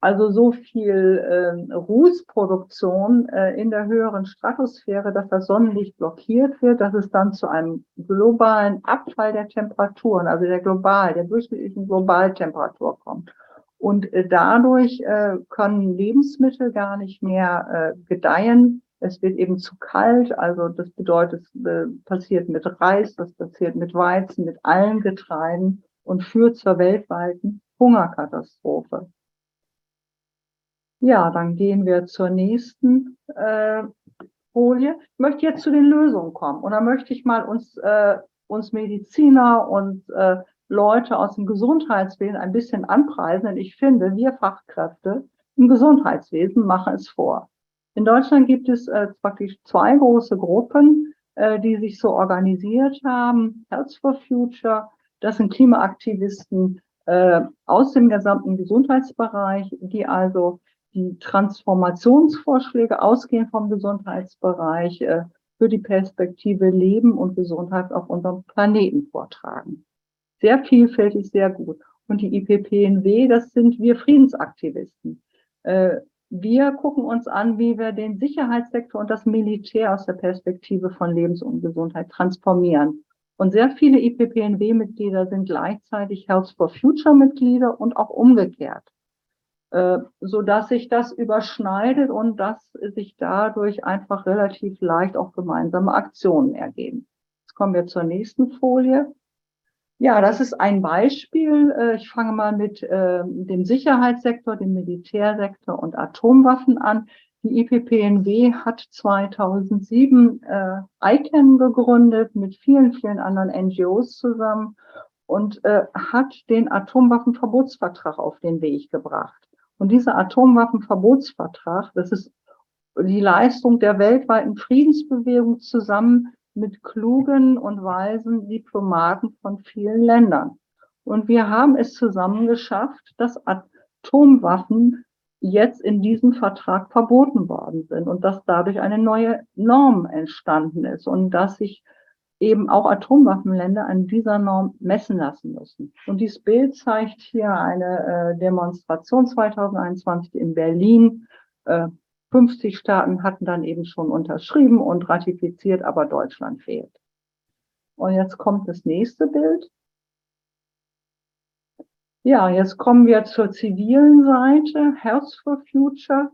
also so viel äh, Rußproduktion äh, in der höheren Stratosphäre, dass das Sonnenlicht blockiert wird, dass es dann zu einem globalen Abfall der Temperaturen, also der global, der durchschnittlichen Globaltemperatur kommt. Und äh, dadurch äh, können Lebensmittel gar nicht mehr äh, gedeihen. Es wird eben zu kalt, also das bedeutet, es äh, passiert mit Reis, das passiert mit Weizen, mit allen Getreiden und führt zur weltweiten Hungerkatastrophe. Ja, dann gehen wir zur nächsten äh, Folie. Ich möchte jetzt zu den Lösungen kommen. Und da möchte ich mal uns, äh, uns Mediziner und äh, Leute aus dem Gesundheitswesen ein bisschen anpreisen. Denn ich finde, wir Fachkräfte im Gesundheitswesen machen es vor. In Deutschland gibt es äh, praktisch zwei große Gruppen, äh, die sich so organisiert haben. Health for Future, das sind Klimaaktivisten äh, aus dem gesamten Gesundheitsbereich, die also die Transformationsvorschläge ausgehend vom Gesundheitsbereich äh, für die Perspektive Leben und Gesundheit auf unserem Planeten vortragen. Sehr vielfältig, sehr gut. Und die IPPNW, das sind wir Friedensaktivisten. Äh, wir gucken uns an, wie wir den Sicherheitssektor und das Militär aus der Perspektive von Lebens- und Gesundheit transformieren. Und sehr viele IPPNW-Mitglieder sind gleichzeitig Health for Future-Mitglieder und auch umgekehrt. Äh, so dass sich das überschneidet und dass sich dadurch einfach relativ leicht auch gemeinsame Aktionen ergeben. Jetzt kommen wir zur nächsten Folie. Ja, das ist ein Beispiel. Äh, ich fange mal mit äh, dem Sicherheitssektor, dem Militärsektor und Atomwaffen an. Die IPPNW hat 2007 äh, ICANN gegründet mit vielen, vielen anderen NGOs zusammen und äh, hat den Atomwaffenverbotsvertrag auf den Weg gebracht. Und dieser Atomwaffenverbotsvertrag, das ist die Leistung der weltweiten Friedensbewegung zusammen mit klugen und weisen Diplomaten von vielen Ländern. Und wir haben es zusammen geschafft, dass Atomwaffen jetzt in diesem Vertrag verboten worden sind und dass dadurch eine neue Norm entstanden ist und dass sich eben auch Atomwaffenländer an dieser Norm messen lassen müssen. Und dieses Bild zeigt hier eine äh, Demonstration 2021 in Berlin. Äh, 50 Staaten hatten dann eben schon unterschrieben und ratifiziert, aber Deutschland fehlt. Und jetzt kommt das nächste Bild. Ja, jetzt kommen wir zur zivilen Seite, Health for Future.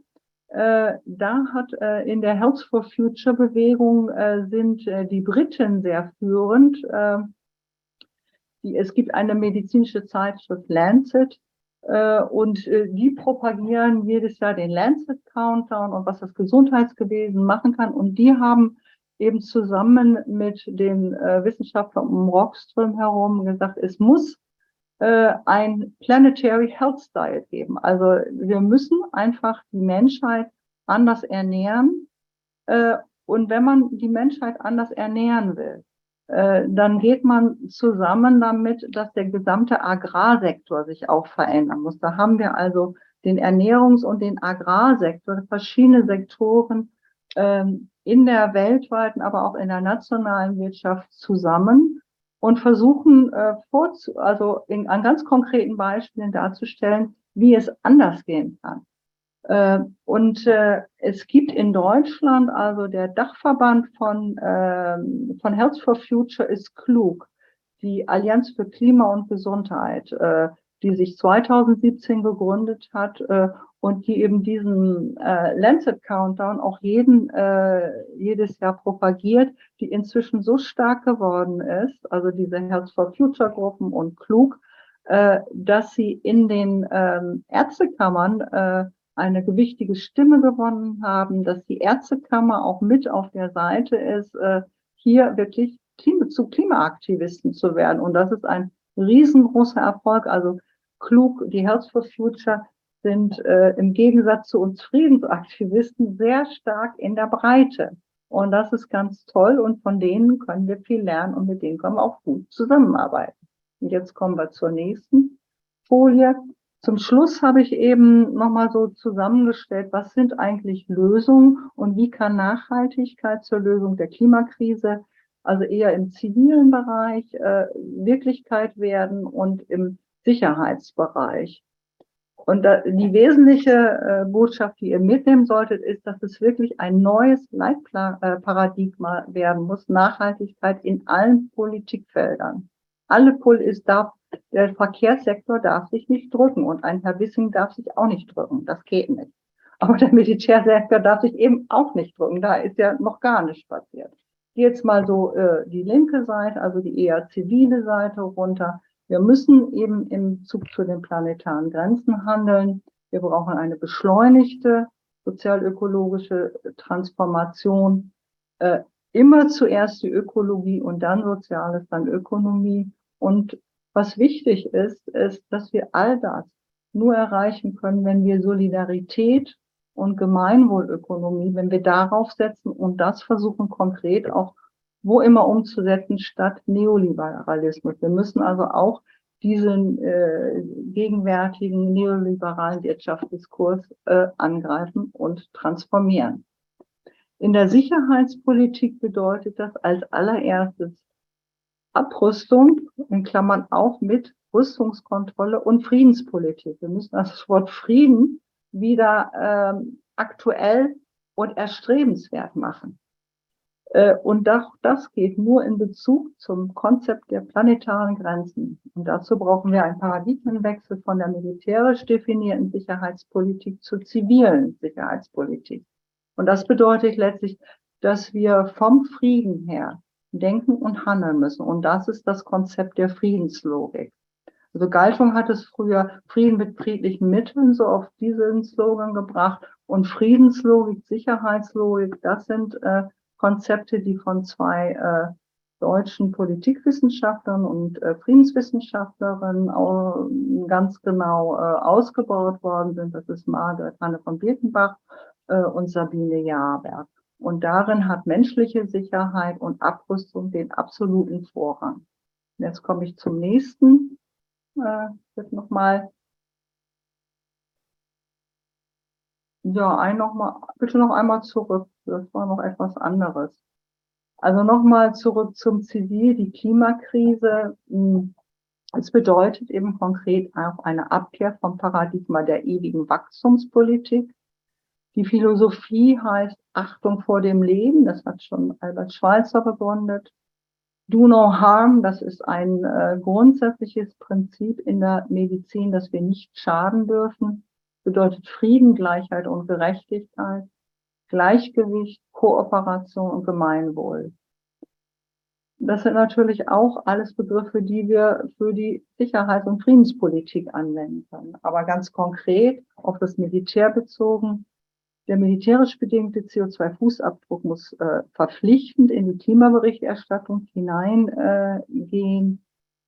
Äh, da hat äh, in der Health for Future Bewegung äh, sind äh, die Briten sehr führend. Äh, die, es gibt eine medizinische Zeitschrift Lancet und die propagieren jedes Jahr den Lancet Countdown und was das Gesundheitsgewesen machen kann. Und die haben eben zusammen mit den Wissenschaftlern um Rockström herum gesagt, es muss äh, ein Planetary Health Style geben. Also wir müssen einfach die Menschheit anders ernähren. Äh, und wenn man die Menschheit anders ernähren will, äh, dann geht man zusammen damit, dass der gesamte Agrarsektor sich auch verändern muss. Da haben wir also den Ernährungs- und den Agrarsektor, verschiedene Sektoren ähm, in der weltweiten, aber auch in der nationalen Wirtschaft zusammen und versuchen, äh, also an ganz konkreten Beispielen darzustellen, wie es anders gehen kann. Äh, und äh, es gibt in Deutschland, also der Dachverband von, äh, von Health for Future ist klug, die Allianz für Klima und Gesundheit, äh, die sich 2017 gegründet hat äh, und die eben diesen äh, Lancet Countdown auch jeden, äh, jedes Jahr propagiert, die inzwischen so stark geworden ist, also diese Health for Future Gruppen und klug, äh, dass sie in den ähm, Ärztekammern äh, eine gewichtige Stimme gewonnen haben, dass die Ärztekammer auch mit auf der Seite ist, äh, hier wirklich zu Klimaaktivisten zu werden. Und das ist ein riesengroßer Erfolg. Also klug, die Health for Future sind äh, im Gegensatz zu uns Friedensaktivisten sehr stark in der Breite. Und das ist ganz toll und von denen können wir viel lernen und mit denen können wir auch gut zusammenarbeiten. Und jetzt kommen wir zur nächsten Folie. Zum Schluss habe ich eben nochmal so zusammengestellt, was sind eigentlich Lösungen und wie kann Nachhaltigkeit zur Lösung der Klimakrise, also eher im zivilen Bereich, äh, Wirklichkeit werden und im Sicherheitsbereich. Und da, die wesentliche äh, Botschaft, die ihr mitnehmen solltet, ist, dass es wirklich ein neues Leitparadigma äh, werden muss, Nachhaltigkeit in allen Politikfeldern. Alle Pull ist darf der Verkehrssektor darf sich nicht drücken und ein Herr Wissing darf sich auch nicht drücken. Das geht nicht. Aber der Militärsektor darf sich eben auch nicht drücken. Da ist ja noch gar nichts passiert. Jetzt mal so äh, die linke Seite, also die eher zivile Seite runter. Wir müssen eben im Zug zu den planetaren Grenzen handeln. Wir brauchen eine beschleunigte sozialökologische Transformation. Äh, immer zuerst die Ökologie und dann Soziales, dann Ökonomie. Und was wichtig ist, ist, dass wir all das nur erreichen können, wenn wir Solidarität und Gemeinwohlökonomie, wenn wir darauf setzen und das versuchen konkret auch wo immer umzusetzen statt Neoliberalismus. Wir müssen also auch diesen äh, gegenwärtigen neoliberalen Wirtschaftsdiskurs äh, angreifen und transformieren. In der Sicherheitspolitik bedeutet das als allererstes Abrüstung, in Klammern auch mit Rüstungskontrolle und Friedenspolitik. Wir müssen das Wort Frieden wieder ähm, aktuell und erstrebenswert machen. Äh, und das, das geht nur in Bezug zum Konzept der planetaren Grenzen. Und dazu brauchen wir einen Paradigmenwechsel von der militärisch definierten Sicherheitspolitik zur zivilen Sicherheitspolitik. Und das bedeutet letztlich, dass wir vom Frieden her denken und handeln müssen. Und das ist das Konzept der Friedenslogik. Also Galtung hat es früher Frieden mit friedlichen Mitteln so auf diesen Slogan gebracht. Und Friedenslogik, Sicherheitslogik, das sind äh, Konzepte, die von zwei äh, deutschen Politikwissenschaftlern und äh, Friedenswissenschaftlerinnen auch ganz genau äh, ausgebaut worden sind. Das ist Margaret Hanne von Birkenbach äh, und Sabine Jahrberg. Und darin hat menschliche Sicherheit und Abrüstung den absoluten Vorrang. Jetzt komme ich zum nächsten. Äh, jetzt noch mal. Ja, ein noch mal, bitte noch einmal zurück. Das war noch etwas anderes. Also nochmal zurück zum Zivil, die Klimakrise. Hm, es bedeutet eben konkret auch eine Abkehr vom Paradigma der ewigen Wachstumspolitik die Philosophie heißt Achtung vor dem Leben, das hat schon Albert Schweitzer begründet. Do no harm, das ist ein äh, grundsätzliches Prinzip in der Medizin, dass wir nicht schaden dürfen, bedeutet Frieden, Gleichheit und Gerechtigkeit, Gleichgewicht, Kooperation und Gemeinwohl. Das sind natürlich auch alles Begriffe, die wir für die Sicherheits- und Friedenspolitik anwenden können. Aber ganz konkret auf das Militär bezogen, der militärisch bedingte CO2-Fußabdruck muss äh, verpflichtend in die Klimaberichterstattung hineingehen.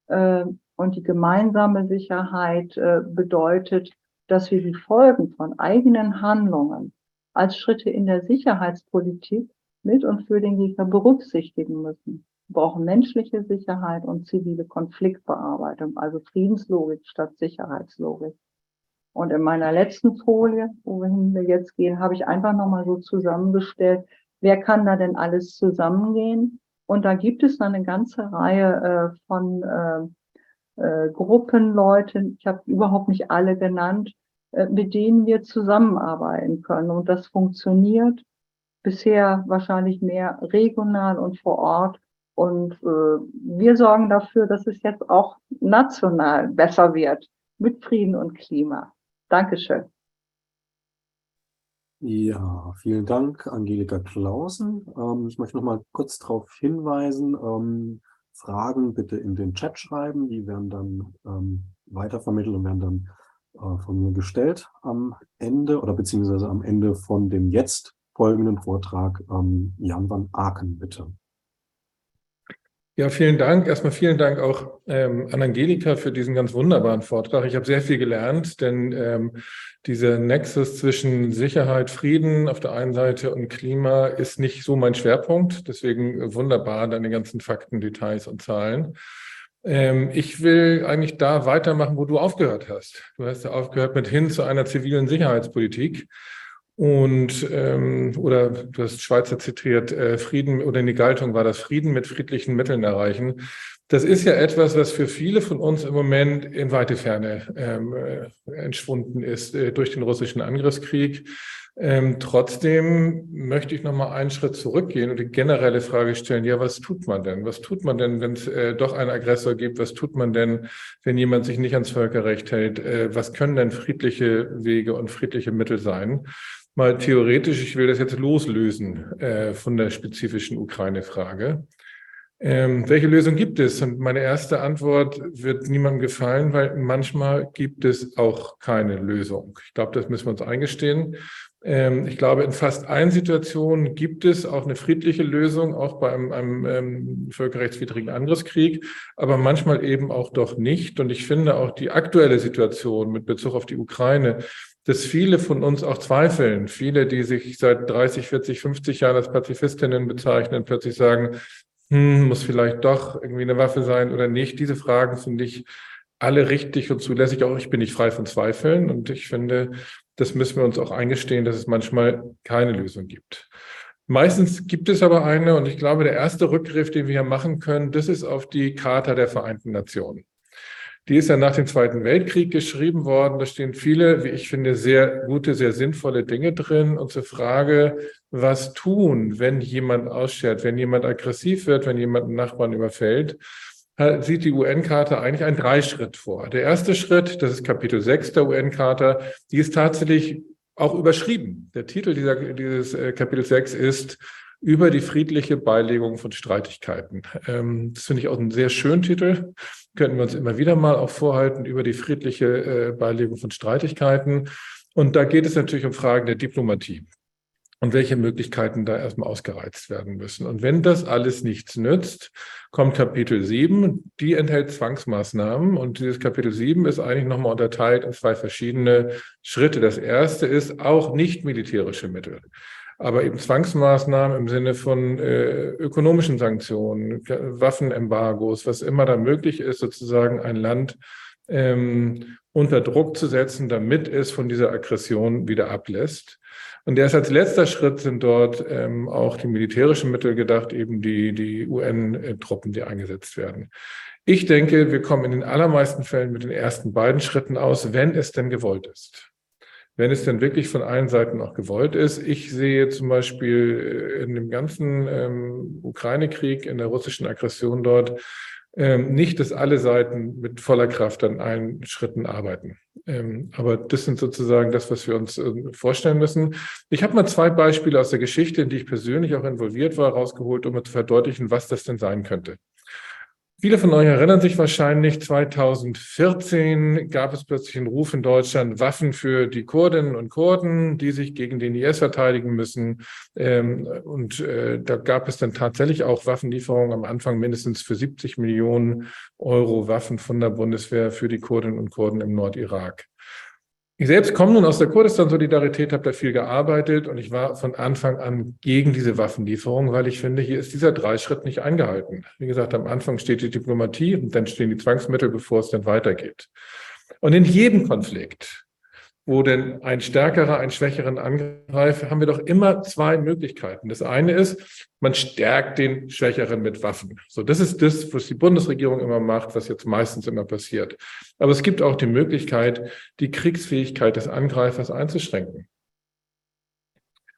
Äh, äh, und die gemeinsame Sicherheit äh, bedeutet, dass wir die Folgen von eigenen Handlungen als Schritte in der Sicherheitspolitik mit und für den Gegner berücksichtigen müssen. Wir brauchen menschliche Sicherheit und zivile Konfliktbearbeitung, also Friedenslogik statt Sicherheitslogik. Und in meiner letzten Folie, wohin wir jetzt gehen, habe ich einfach nochmal so zusammengestellt, wer kann da denn alles zusammengehen? Und da gibt es dann eine ganze Reihe äh, von äh, äh, Gruppen, Leute, ich habe überhaupt nicht alle genannt, äh, mit denen wir zusammenarbeiten können. Und das funktioniert bisher wahrscheinlich mehr regional und vor Ort. Und äh, wir sorgen dafür, dass es jetzt auch national besser wird mit Frieden und Klima. Dankeschön. Ja, vielen Dank, Angelika Clausen. Ähm, ich möchte noch mal kurz darauf hinweisen, ähm, Fragen bitte in den Chat schreiben, die werden dann ähm, weitervermittelt und werden dann äh, von mir gestellt am Ende oder beziehungsweise am Ende von dem jetzt folgenden Vortrag. Ähm, Jan van Aken, bitte. Ja, vielen Dank. Erstmal vielen Dank auch ähm, an Angelika für diesen ganz wunderbaren Vortrag. Ich habe sehr viel gelernt, denn ähm, dieser Nexus zwischen Sicherheit, Frieden auf der einen Seite und Klima ist nicht so mein Schwerpunkt. Deswegen wunderbar deine ganzen Fakten, Details und Zahlen. Ähm, ich will eigentlich da weitermachen, wo du aufgehört hast. Du hast ja aufgehört mit hin zu einer zivilen Sicherheitspolitik. Und ähm, oder du hast Schweizer zitiert, äh, Frieden oder in die Galtung war das Frieden mit friedlichen Mitteln erreichen. Das ist ja etwas, was für viele von uns im Moment in weite Ferne ähm, äh, entschwunden ist äh, durch den russischen Angriffskrieg. Ähm, trotzdem möchte ich noch mal einen Schritt zurückgehen und die generelle Frage stellen, ja, was tut man denn? Was tut man denn, wenn es äh, doch einen Aggressor gibt? Was tut man denn, wenn jemand sich nicht ans Völkerrecht hält? Äh, was können denn friedliche Wege und friedliche Mittel sein? Mal theoretisch, ich will das jetzt loslösen äh, von der spezifischen Ukraine-Frage. Ähm, welche Lösung gibt es? Und meine erste Antwort wird niemandem gefallen, weil manchmal gibt es auch keine Lösung. Ich glaube, das müssen wir uns eingestehen. Ähm, ich glaube, in fast allen Situationen gibt es auch eine friedliche Lösung, auch bei einem, einem ähm, völkerrechtswidrigen Angriffskrieg, aber manchmal eben auch doch nicht. Und ich finde auch die aktuelle Situation mit Bezug auf die Ukraine dass viele von uns auch zweifeln. Viele, die sich seit 30, 40, 50 Jahren als Pazifistinnen bezeichnen, plötzlich sagen, hm, muss vielleicht doch irgendwie eine Waffe sein oder nicht. Diese Fragen finde ich alle richtig und zulässig. Auch ich bin nicht frei von Zweifeln. Und ich finde, das müssen wir uns auch eingestehen, dass es manchmal keine Lösung gibt. Meistens gibt es aber eine, und ich glaube, der erste Rückgriff, den wir hier machen können, das ist auf die Charta der Vereinten Nationen. Die ist ja nach dem Zweiten Weltkrieg geschrieben worden. Da stehen viele, wie ich finde, sehr gute, sehr sinnvolle Dinge drin. Und zur Frage, was tun, wenn jemand ausschert, wenn jemand aggressiv wird, wenn jemand einen Nachbarn überfällt, sieht die UN-Charta eigentlich einen Dreischritt vor. Der erste Schritt, das ist Kapitel 6 der UN-Charta, die ist tatsächlich auch überschrieben. Der Titel dieser, dieses äh, Kapitel 6 ist über die friedliche Beilegung von Streitigkeiten. Ähm, das finde ich auch einen sehr schönen Titel. Könnten wir uns immer wieder mal auch vorhalten über die friedliche äh, Beilegung von Streitigkeiten. Und da geht es natürlich um Fragen der Diplomatie und welche Möglichkeiten da erstmal ausgereizt werden müssen. Und wenn das alles nichts nützt, kommt Kapitel 7, die enthält Zwangsmaßnahmen und dieses Kapitel 7 ist eigentlich nochmal unterteilt in zwei verschiedene Schritte. Das erste ist auch nicht militärische Mittel aber eben Zwangsmaßnahmen im Sinne von äh, ökonomischen Sanktionen, Waffenembargos, was immer da möglich ist, sozusagen ein Land ähm, unter Druck zu setzen, damit es von dieser Aggression wieder ablässt. Und erst als letzter Schritt sind dort ähm, auch die militärischen Mittel gedacht, eben die, die UN-Truppen, die eingesetzt werden. Ich denke, wir kommen in den allermeisten Fällen mit den ersten beiden Schritten aus, wenn es denn gewollt ist wenn es denn wirklich von allen Seiten auch gewollt ist. Ich sehe zum Beispiel äh, in dem ganzen ähm, Ukraine-Krieg, in der russischen Aggression dort, ähm, nicht, dass alle Seiten mit voller Kraft an allen Schritten arbeiten. Ähm, aber das sind sozusagen das, was wir uns äh, vorstellen müssen. Ich habe mal zwei Beispiele aus der Geschichte, in die ich persönlich auch involviert war, rausgeholt, um zu verdeutlichen, was das denn sein könnte. Viele von euch erinnern sich wahrscheinlich, 2014 gab es plötzlich einen Ruf in Deutschland, Waffen für die Kurdinnen und Kurden, die sich gegen den IS verteidigen müssen. Ähm, und äh, da gab es dann tatsächlich auch Waffenlieferungen am Anfang mindestens für 70 Millionen Euro Waffen von der Bundeswehr für die Kurdinnen und Kurden im Nordirak. Ich selbst komme nun aus der Kurdistan-Solidarität, habe da viel gearbeitet und ich war von Anfang an gegen diese Waffenlieferung, weil ich finde, hier ist dieser Dreischritt nicht eingehalten. Wie gesagt, am Anfang steht die Diplomatie und dann stehen die Zwangsmittel, bevor es dann weitergeht. Und in jedem Konflikt wo denn ein stärkerer einen schwächeren angreift, haben wir doch immer zwei Möglichkeiten. Das eine ist, man stärkt den Schwächeren mit Waffen. So, das ist das, was die Bundesregierung immer macht, was jetzt meistens immer passiert. Aber es gibt auch die Möglichkeit, die Kriegsfähigkeit des Angreifers einzuschränken.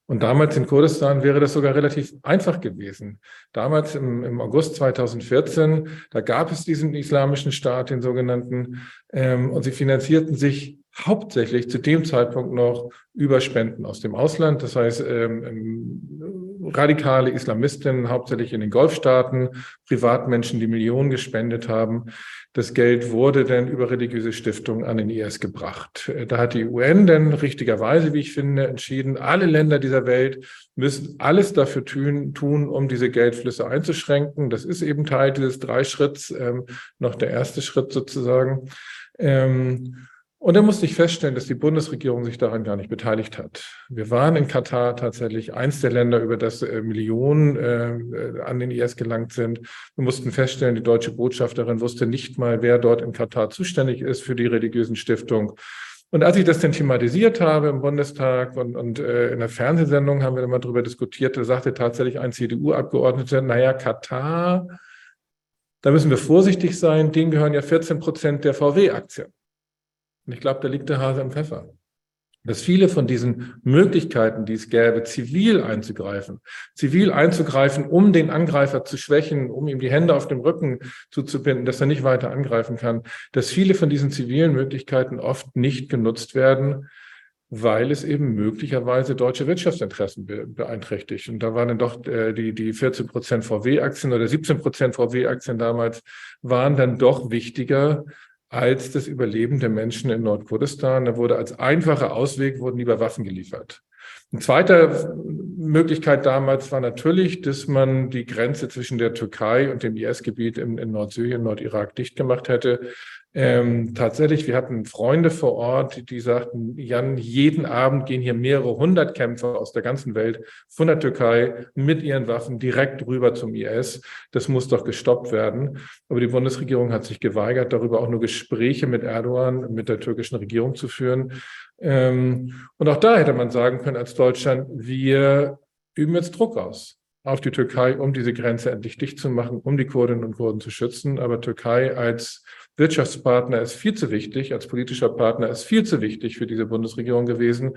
Und damals in Kurdistan wäre das sogar relativ einfach gewesen. Damals im, im August 2014, da gab es diesen islamischen Staat, den sogenannten, ähm, und sie finanzierten sich hauptsächlich zu dem Zeitpunkt noch über Spenden aus dem Ausland. Das heißt, ähm, ähm, radikale Islamistinnen, hauptsächlich in den Golfstaaten, Privatmenschen, die Millionen gespendet haben. Das Geld wurde dann über religiöse Stiftungen an den IS gebracht. Da hat die UN dann richtigerweise, wie ich finde, entschieden, alle Länder dieser Welt müssen alles dafür tun, tun um diese Geldflüsse einzuschränken. Das ist eben Teil dieses Dreischritts, ähm, noch der erste Schritt sozusagen. Ähm, und dann musste ich feststellen, dass die Bundesregierung sich daran gar nicht beteiligt hat. Wir waren in Katar tatsächlich eins der Länder, über das äh, Millionen äh, an den IS gelangt sind. Wir mussten feststellen, die deutsche Botschafterin wusste nicht mal, wer dort in Katar zuständig ist für die religiösen Stiftung. Und als ich das dann thematisiert habe im Bundestag und, und äh, in der Fernsehsendung haben wir dann mal darüber diskutiert, da sagte tatsächlich ein CDU-Abgeordneter, naja, Katar, da müssen wir vorsichtig sein, denen gehören ja 14 Prozent der VW-Aktien. Und ich glaube, da liegt der Hase im Pfeffer. Dass viele von diesen Möglichkeiten, die es gäbe, zivil einzugreifen, zivil einzugreifen, um den Angreifer zu schwächen, um ihm die Hände auf dem Rücken zuzubinden, dass er nicht weiter angreifen kann, dass viele von diesen zivilen Möglichkeiten oft nicht genutzt werden, weil es eben möglicherweise deutsche Wirtschaftsinteressen beeinträchtigt. Und da waren dann doch äh, die, die 14 Prozent VW-Aktien oder 17 Prozent VW-Aktien damals waren dann doch wichtiger als das Überleben der Menschen in Nordkurdistan. Da wurde als einfacher Ausweg wurden lieber Waffen geliefert. Eine zweite Möglichkeit damals war natürlich, dass man die Grenze zwischen der Türkei und dem IS-Gebiet in, in Nordsyrien, Nordirak dicht gemacht hätte. Ähm, tatsächlich, wir hatten Freunde vor Ort, die, sagten, Jan, jeden Abend gehen hier mehrere hundert Kämpfer aus der ganzen Welt von der Türkei mit ihren Waffen direkt rüber zum IS. Das muss doch gestoppt werden. Aber die Bundesregierung hat sich geweigert, darüber auch nur Gespräche mit Erdogan, mit der türkischen Regierung zu führen. Ähm, und auch da hätte man sagen können als Deutschland, wir üben jetzt Druck aus auf die Türkei, um diese Grenze endlich dicht zu machen, um die Kurdinnen und Kurden zu schützen. Aber Türkei als Wirtschaftspartner ist viel zu wichtig, als politischer Partner ist viel zu wichtig für diese Bundesregierung gewesen,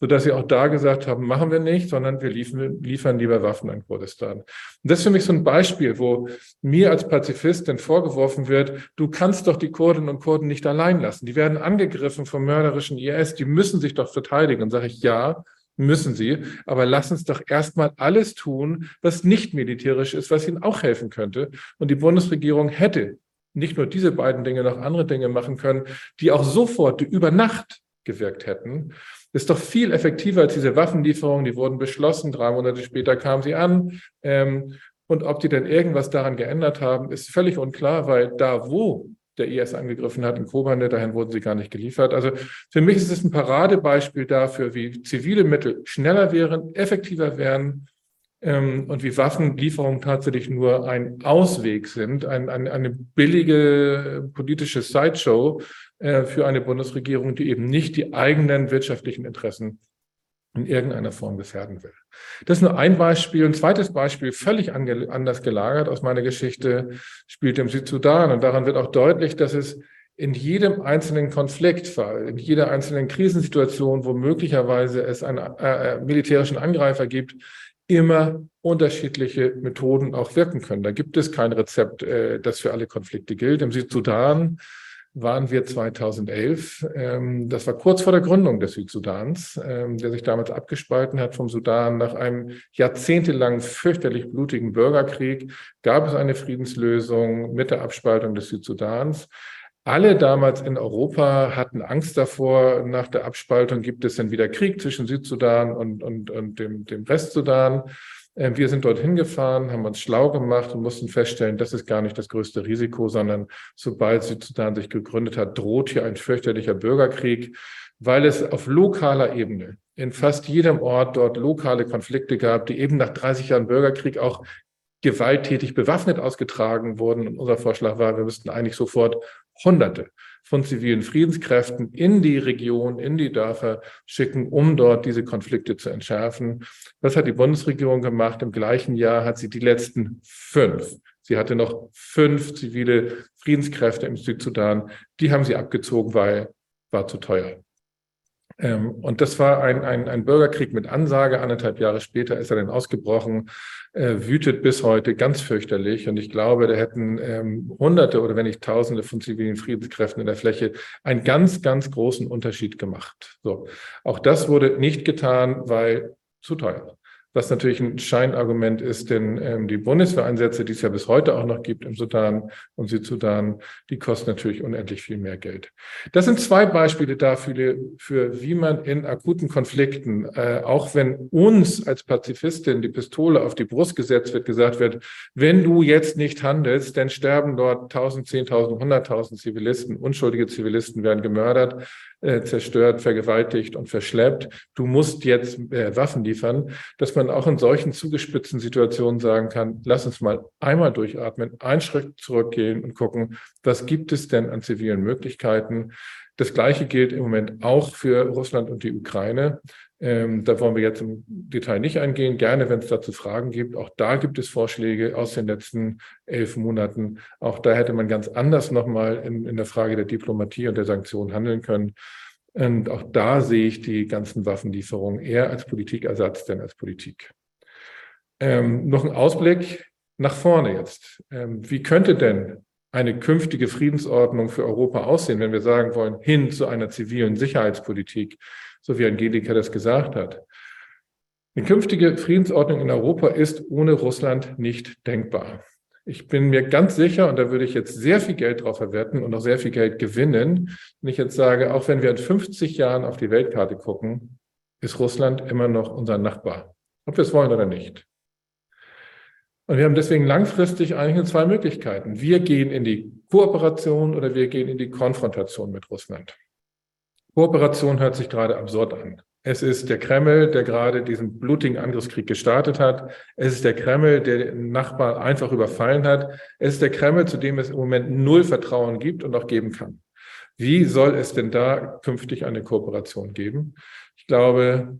sodass sie auch da gesagt haben, machen wir nicht, sondern wir liefern, liefern lieber Waffen an Kurdistan. Und das ist für mich so ein Beispiel, wo mir als Pazifist denn vorgeworfen wird, du kannst doch die Kurdinnen und Kurden nicht allein lassen. Die werden angegriffen vom mörderischen IS, die müssen sich doch verteidigen. Und sage ich, ja, müssen sie. Aber lass uns doch erstmal alles tun, was nicht militärisch ist, was ihnen auch helfen könnte. Und die Bundesregierung hätte nicht nur diese beiden Dinge, noch andere Dinge machen können, die auch sofort über Nacht gewirkt hätten. Ist doch viel effektiver als diese Waffenlieferungen, die wurden beschlossen, drei Monate später kamen sie an. Ähm, und ob die denn irgendwas daran geändert haben, ist völlig unklar, weil da, wo der IS angegriffen hat, in Kobane, dahin wurden sie gar nicht geliefert. Also für mich ist es ein Paradebeispiel dafür, wie zivile Mittel schneller wären, effektiver wären und wie Waffenlieferungen tatsächlich nur ein Ausweg sind, ein, ein, eine billige politische Sideshow äh, für eine Bundesregierung, die eben nicht die eigenen wirtschaftlichen Interessen in irgendeiner Form gefährden will. Das ist nur ein Beispiel. Ein zweites Beispiel, völlig anders gelagert aus meiner Geschichte, spielt im Südsudan. Und daran wird auch deutlich, dass es in jedem einzelnen Konfliktfall, in jeder einzelnen Krisensituation, wo möglicherweise es einen äh, äh militärischen Angreifer gibt, immer unterschiedliche Methoden auch wirken können. Da gibt es kein Rezept, äh, das für alle Konflikte gilt. Im Südsudan waren wir 2011. Ähm, das war kurz vor der Gründung des Südsudans, ähm, der sich damals abgespalten hat vom Sudan. Nach einem jahrzehntelangen fürchterlich blutigen Bürgerkrieg gab es eine Friedenslösung mit der Abspaltung des Südsudans. Alle damals in Europa hatten Angst davor, nach der Abspaltung gibt es dann wieder Krieg zwischen Südsudan und, und, und dem, dem Westsudan. Äh, wir sind dorthin gefahren, haben uns schlau gemacht und mussten feststellen, das ist gar nicht das größte Risiko, sondern sobald Südsudan sich gegründet hat, droht hier ein fürchterlicher Bürgerkrieg, weil es auf lokaler Ebene in fast jedem Ort dort lokale Konflikte gab, die eben nach 30 Jahren Bürgerkrieg auch gewalttätig bewaffnet ausgetragen wurden. Und unser Vorschlag war, wir müssten eigentlich sofort Hunderte von zivilen Friedenskräften in die Region, in die Dörfer schicken, um dort diese Konflikte zu entschärfen. Das hat die Bundesregierung gemacht. Im gleichen Jahr hat sie die letzten fünf. Sie hatte noch fünf zivile Friedenskräfte im Südsudan. Die haben sie abgezogen, weil war zu teuer. Ähm, und das war ein, ein, ein Bürgerkrieg mit Ansage. Anderthalb Jahre später ist er dann ausgebrochen, äh, wütet bis heute ganz fürchterlich. Und ich glaube, da hätten ähm, Hunderte oder wenn nicht Tausende von zivilen Friedenskräften in der Fläche einen ganz, ganz großen Unterschied gemacht. So. Auch das wurde nicht getan, weil zu teuer was natürlich ein Scheinargument ist, denn ähm, die Bundeswehreinsätze, die es ja bis heute auch noch gibt im Sudan und Südsudan, die kosten natürlich unendlich viel mehr Geld. Das sind zwei Beispiele dafür, für wie man in akuten Konflikten, äh, auch wenn uns als Pazifistin die Pistole auf die Brust gesetzt wird, gesagt wird, wenn du jetzt nicht handelst, dann sterben dort 1000, 10.000, 100.000 Zivilisten, unschuldige Zivilisten werden gemördert, äh, zerstört, vergewaltigt und verschleppt. Du musst jetzt äh, Waffen liefern, dass man auch in solchen zugespitzten Situationen sagen kann, lass uns mal einmal durchatmen, einen Schritt zurückgehen und gucken, was gibt es denn an zivilen Möglichkeiten. Das Gleiche gilt im Moment auch für Russland und die Ukraine. Ähm, da wollen wir jetzt im Detail nicht eingehen. Gerne, wenn es dazu Fragen gibt. Auch da gibt es Vorschläge aus den letzten elf Monaten. Auch da hätte man ganz anders nochmal in, in der Frage der Diplomatie und der Sanktionen handeln können. Und auch da sehe ich die ganzen Waffenlieferungen eher als Politikersatz denn als Politik. Ähm, noch ein Ausblick nach vorne jetzt. Ähm, wie könnte denn eine künftige Friedensordnung für Europa aussehen, wenn wir sagen wollen, hin zu einer zivilen Sicherheitspolitik? so wie Angelika das gesagt hat. Eine künftige Friedensordnung in Europa ist ohne Russland nicht denkbar. Ich bin mir ganz sicher, und da würde ich jetzt sehr viel Geld drauf verwetten und auch sehr viel Geld gewinnen, wenn ich jetzt sage, auch wenn wir in 50 Jahren auf die Weltkarte gucken, ist Russland immer noch unser Nachbar, ob wir es wollen oder nicht. Und wir haben deswegen langfristig eigentlich nur zwei Möglichkeiten. Wir gehen in die Kooperation oder wir gehen in die Konfrontation mit Russland. Kooperation hört sich gerade absurd an. Es ist der Kreml, der gerade diesen blutigen Angriffskrieg gestartet hat. Es ist der Kreml, der den Nachbarn einfach überfallen hat. Es ist der Kreml, zu dem es im Moment null Vertrauen gibt und auch geben kann. Wie soll es denn da künftig eine Kooperation geben? Ich glaube,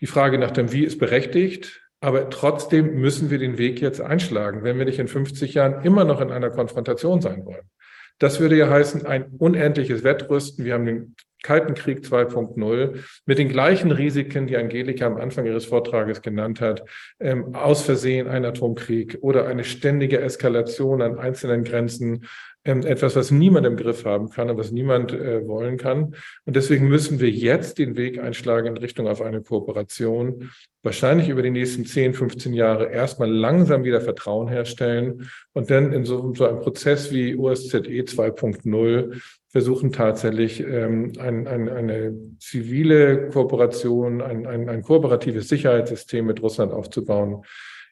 die Frage nach dem Wie ist berechtigt, aber trotzdem müssen wir den Weg jetzt einschlagen, wenn wir nicht in 50 Jahren immer noch in einer Konfrontation sein wollen. Das würde ja heißen, ein unendliches Wettrüsten. Wir haben den Kalten Krieg 2.0 mit den gleichen Risiken, die Angelika am Anfang ihres Vortrages genannt hat, ähm, aus Versehen ein Atomkrieg oder eine ständige Eskalation an einzelnen Grenzen, etwas, was niemand im Griff haben kann und was niemand äh, wollen kann. Und deswegen müssen wir jetzt den Weg einschlagen in Richtung auf eine Kooperation, wahrscheinlich über die nächsten 10, 15 Jahre erstmal langsam wieder Vertrauen herstellen und dann in so, so einem Prozess wie OSZE 2.0 versuchen tatsächlich ähm, ein, ein, eine zivile Kooperation, ein, ein, ein kooperatives Sicherheitssystem mit Russland aufzubauen,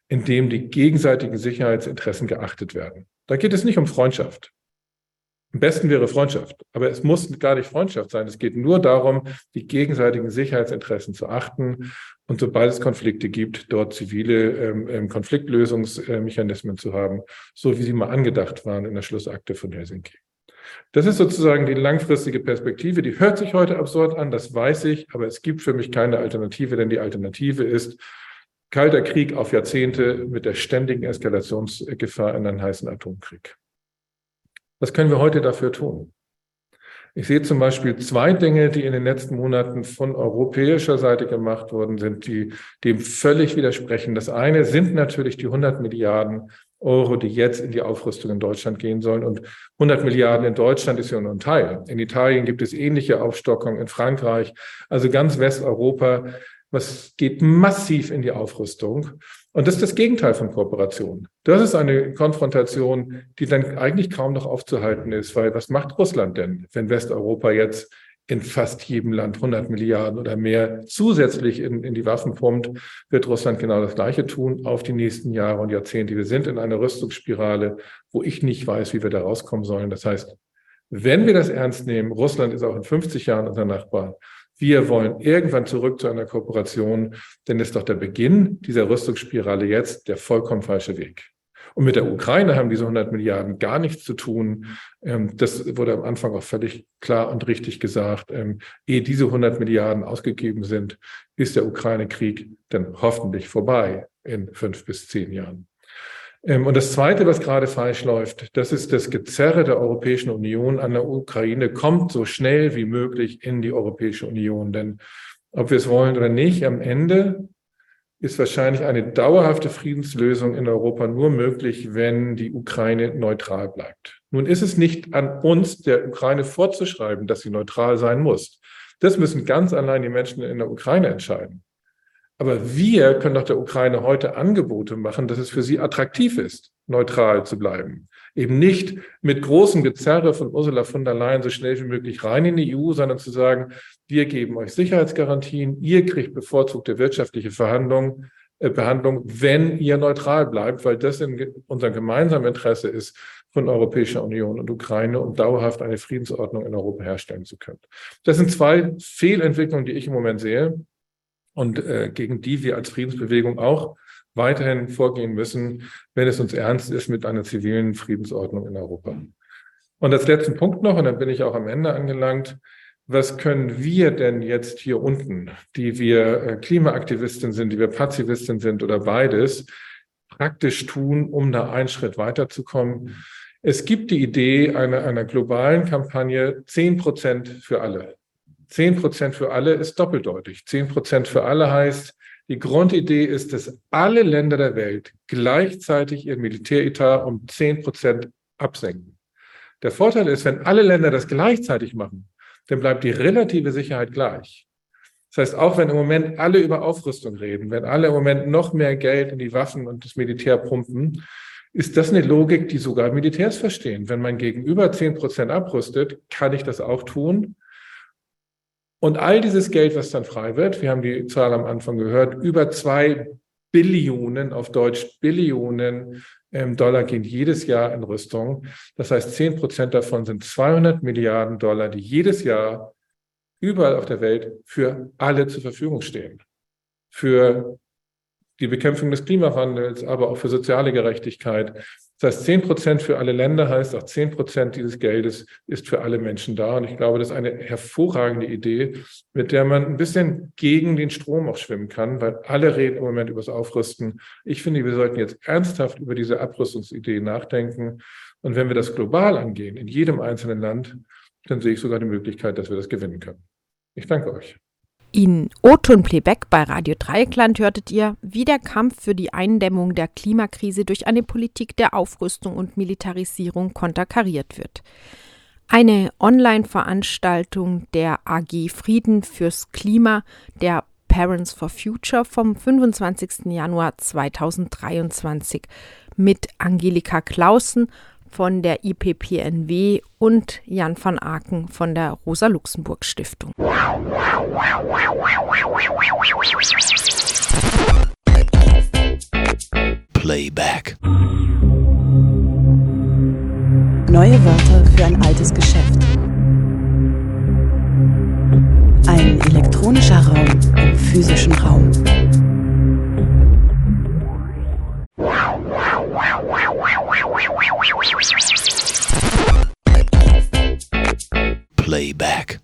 in dem die gegenseitigen Sicherheitsinteressen geachtet werden. Da geht es nicht um Freundschaft. Am besten wäre Freundschaft, aber es muss gar nicht Freundschaft sein. Es geht nur darum, die gegenseitigen Sicherheitsinteressen zu achten und sobald es Konflikte gibt, dort zivile ähm, ähm Konfliktlösungsmechanismen zu haben, so wie sie mal angedacht waren in der Schlussakte von Helsinki. Das ist sozusagen die langfristige Perspektive. Die hört sich heute absurd an, das weiß ich, aber es gibt für mich keine Alternative, denn die Alternative ist kalter Krieg auf Jahrzehnte mit der ständigen Eskalationsgefahr in einen heißen Atomkrieg. Was können wir heute dafür tun? Ich sehe zum Beispiel zwei Dinge, die in den letzten Monaten von europäischer Seite gemacht worden sind, die dem völlig widersprechen. Das eine sind natürlich die 100 Milliarden Euro, die jetzt in die Aufrüstung in Deutschland gehen sollen. Und 100 Milliarden in Deutschland ist ja nur ein Teil. In Italien gibt es ähnliche Aufstockungen, in Frankreich, also ganz Westeuropa. Was geht massiv in die Aufrüstung? Und das ist das Gegenteil von Kooperation. Das ist eine Konfrontation, die dann eigentlich kaum noch aufzuhalten ist, weil was macht Russland denn, wenn Westeuropa jetzt in fast jedem Land 100 Milliarden oder mehr zusätzlich in, in die Waffen pumpt, wird Russland genau das Gleiche tun auf die nächsten Jahre und Jahrzehnte. Wir sind in einer Rüstungsspirale, wo ich nicht weiß, wie wir da rauskommen sollen. Das heißt, wenn wir das ernst nehmen, Russland ist auch in 50 Jahren unser Nachbar, wir wollen irgendwann zurück zu einer Kooperation, denn ist doch der Beginn dieser Rüstungsspirale jetzt der vollkommen falsche Weg. Und mit der Ukraine haben diese 100 Milliarden gar nichts zu tun. Ähm, das wurde am Anfang auch völlig klar und richtig gesagt. Ähm, ehe diese 100 Milliarden ausgegeben sind, ist der Ukraine-Krieg dann hoffentlich vorbei in fünf bis zehn Jahren. Ähm, und das Zweite, was gerade falsch läuft, das ist das Gezerre der Europäischen Union an der Ukraine, kommt so schnell wie möglich in die Europäische Union. Denn ob wir es wollen oder nicht, am Ende ist wahrscheinlich eine dauerhafte Friedenslösung in Europa nur möglich, wenn die Ukraine neutral bleibt. Nun ist es nicht an uns, der Ukraine vorzuschreiben, dass sie neutral sein muss. Das müssen ganz allein die Menschen in der Ukraine entscheiden. Aber wir können doch der Ukraine heute Angebote machen, dass es für sie attraktiv ist, neutral zu bleiben. Eben nicht mit großem Gezerre von Ursula von der Leyen so schnell wie möglich rein in die EU, sondern zu sagen, wir geben euch Sicherheitsgarantien, ihr kriegt bevorzugte wirtschaftliche Verhandlungen, äh, Behandlung, wenn ihr neutral bleibt, weil das in unserem gemeinsamen Interesse ist, von Europäischer Union und Ukraine und dauerhaft eine Friedensordnung in Europa herstellen zu können. Das sind zwei Fehlentwicklungen, die ich im Moment sehe und äh, gegen die wir als Friedensbewegung auch weiterhin vorgehen müssen, wenn es uns ernst ist mit einer zivilen Friedensordnung in Europa. Und als letzten Punkt noch, und dann bin ich auch am Ende angelangt, was können wir denn jetzt hier unten, die wir äh, Klimaaktivistin sind, die wir Pazifistin sind oder beides, praktisch tun, um da einen Schritt weiterzukommen? Es gibt die Idee einer, einer globalen Kampagne, zehn Prozent für alle. 10 Prozent für alle ist doppeldeutig. 10 Prozent für alle heißt, die Grundidee ist, dass alle Länder der Welt gleichzeitig ihr Militäretat um 10 Prozent absenken. Der Vorteil ist, wenn alle Länder das gleichzeitig machen, dann bleibt die relative Sicherheit gleich. Das heißt, auch wenn im Moment alle über Aufrüstung reden, wenn alle im Moment noch mehr Geld in die Waffen und das Militär pumpen, ist das eine Logik, die sogar Militärs verstehen. Wenn mein Gegenüber 10 Prozent abrüstet, kann ich das auch tun. Und all dieses Geld, was dann frei wird, wir haben die Zahl am Anfang gehört, über zwei Billionen, auf Deutsch Billionen ähm, Dollar gehen jedes Jahr in Rüstung. Das heißt, zehn Prozent davon sind 200 Milliarden Dollar, die jedes Jahr überall auf der Welt für alle zur Verfügung stehen. Für die Bekämpfung des Klimawandels, aber auch für soziale Gerechtigkeit, das heißt, 10 Prozent für alle Länder heißt auch 10 Prozent dieses Geldes ist für alle Menschen da. Und ich glaube, das ist eine hervorragende Idee, mit der man ein bisschen gegen den Strom auch schwimmen kann, weil alle reden im Moment über das Aufrüsten. Ich finde, wir sollten jetzt ernsthaft über diese Abrüstungsidee nachdenken. Und wenn wir das global angehen, in jedem einzelnen Land, dann sehe ich sogar die Möglichkeit, dass wir das gewinnen können. Ich danke euch. In O-Ton Playback bei Radio Dreieckland hörtet ihr, wie der Kampf für die Eindämmung der Klimakrise durch eine Politik der Aufrüstung und Militarisierung konterkariert wird. Eine Online-Veranstaltung der AG Frieden fürs Klima der Parents for Future vom 25. Januar 2023 mit Angelika Clausen von der IPPNW und Jan van Aken von der Rosa-Luxemburg-Stiftung. Playback. Neue Wörter für ein altes Geschäft. Ein elektronischer Raum im physischen Raum. Playback.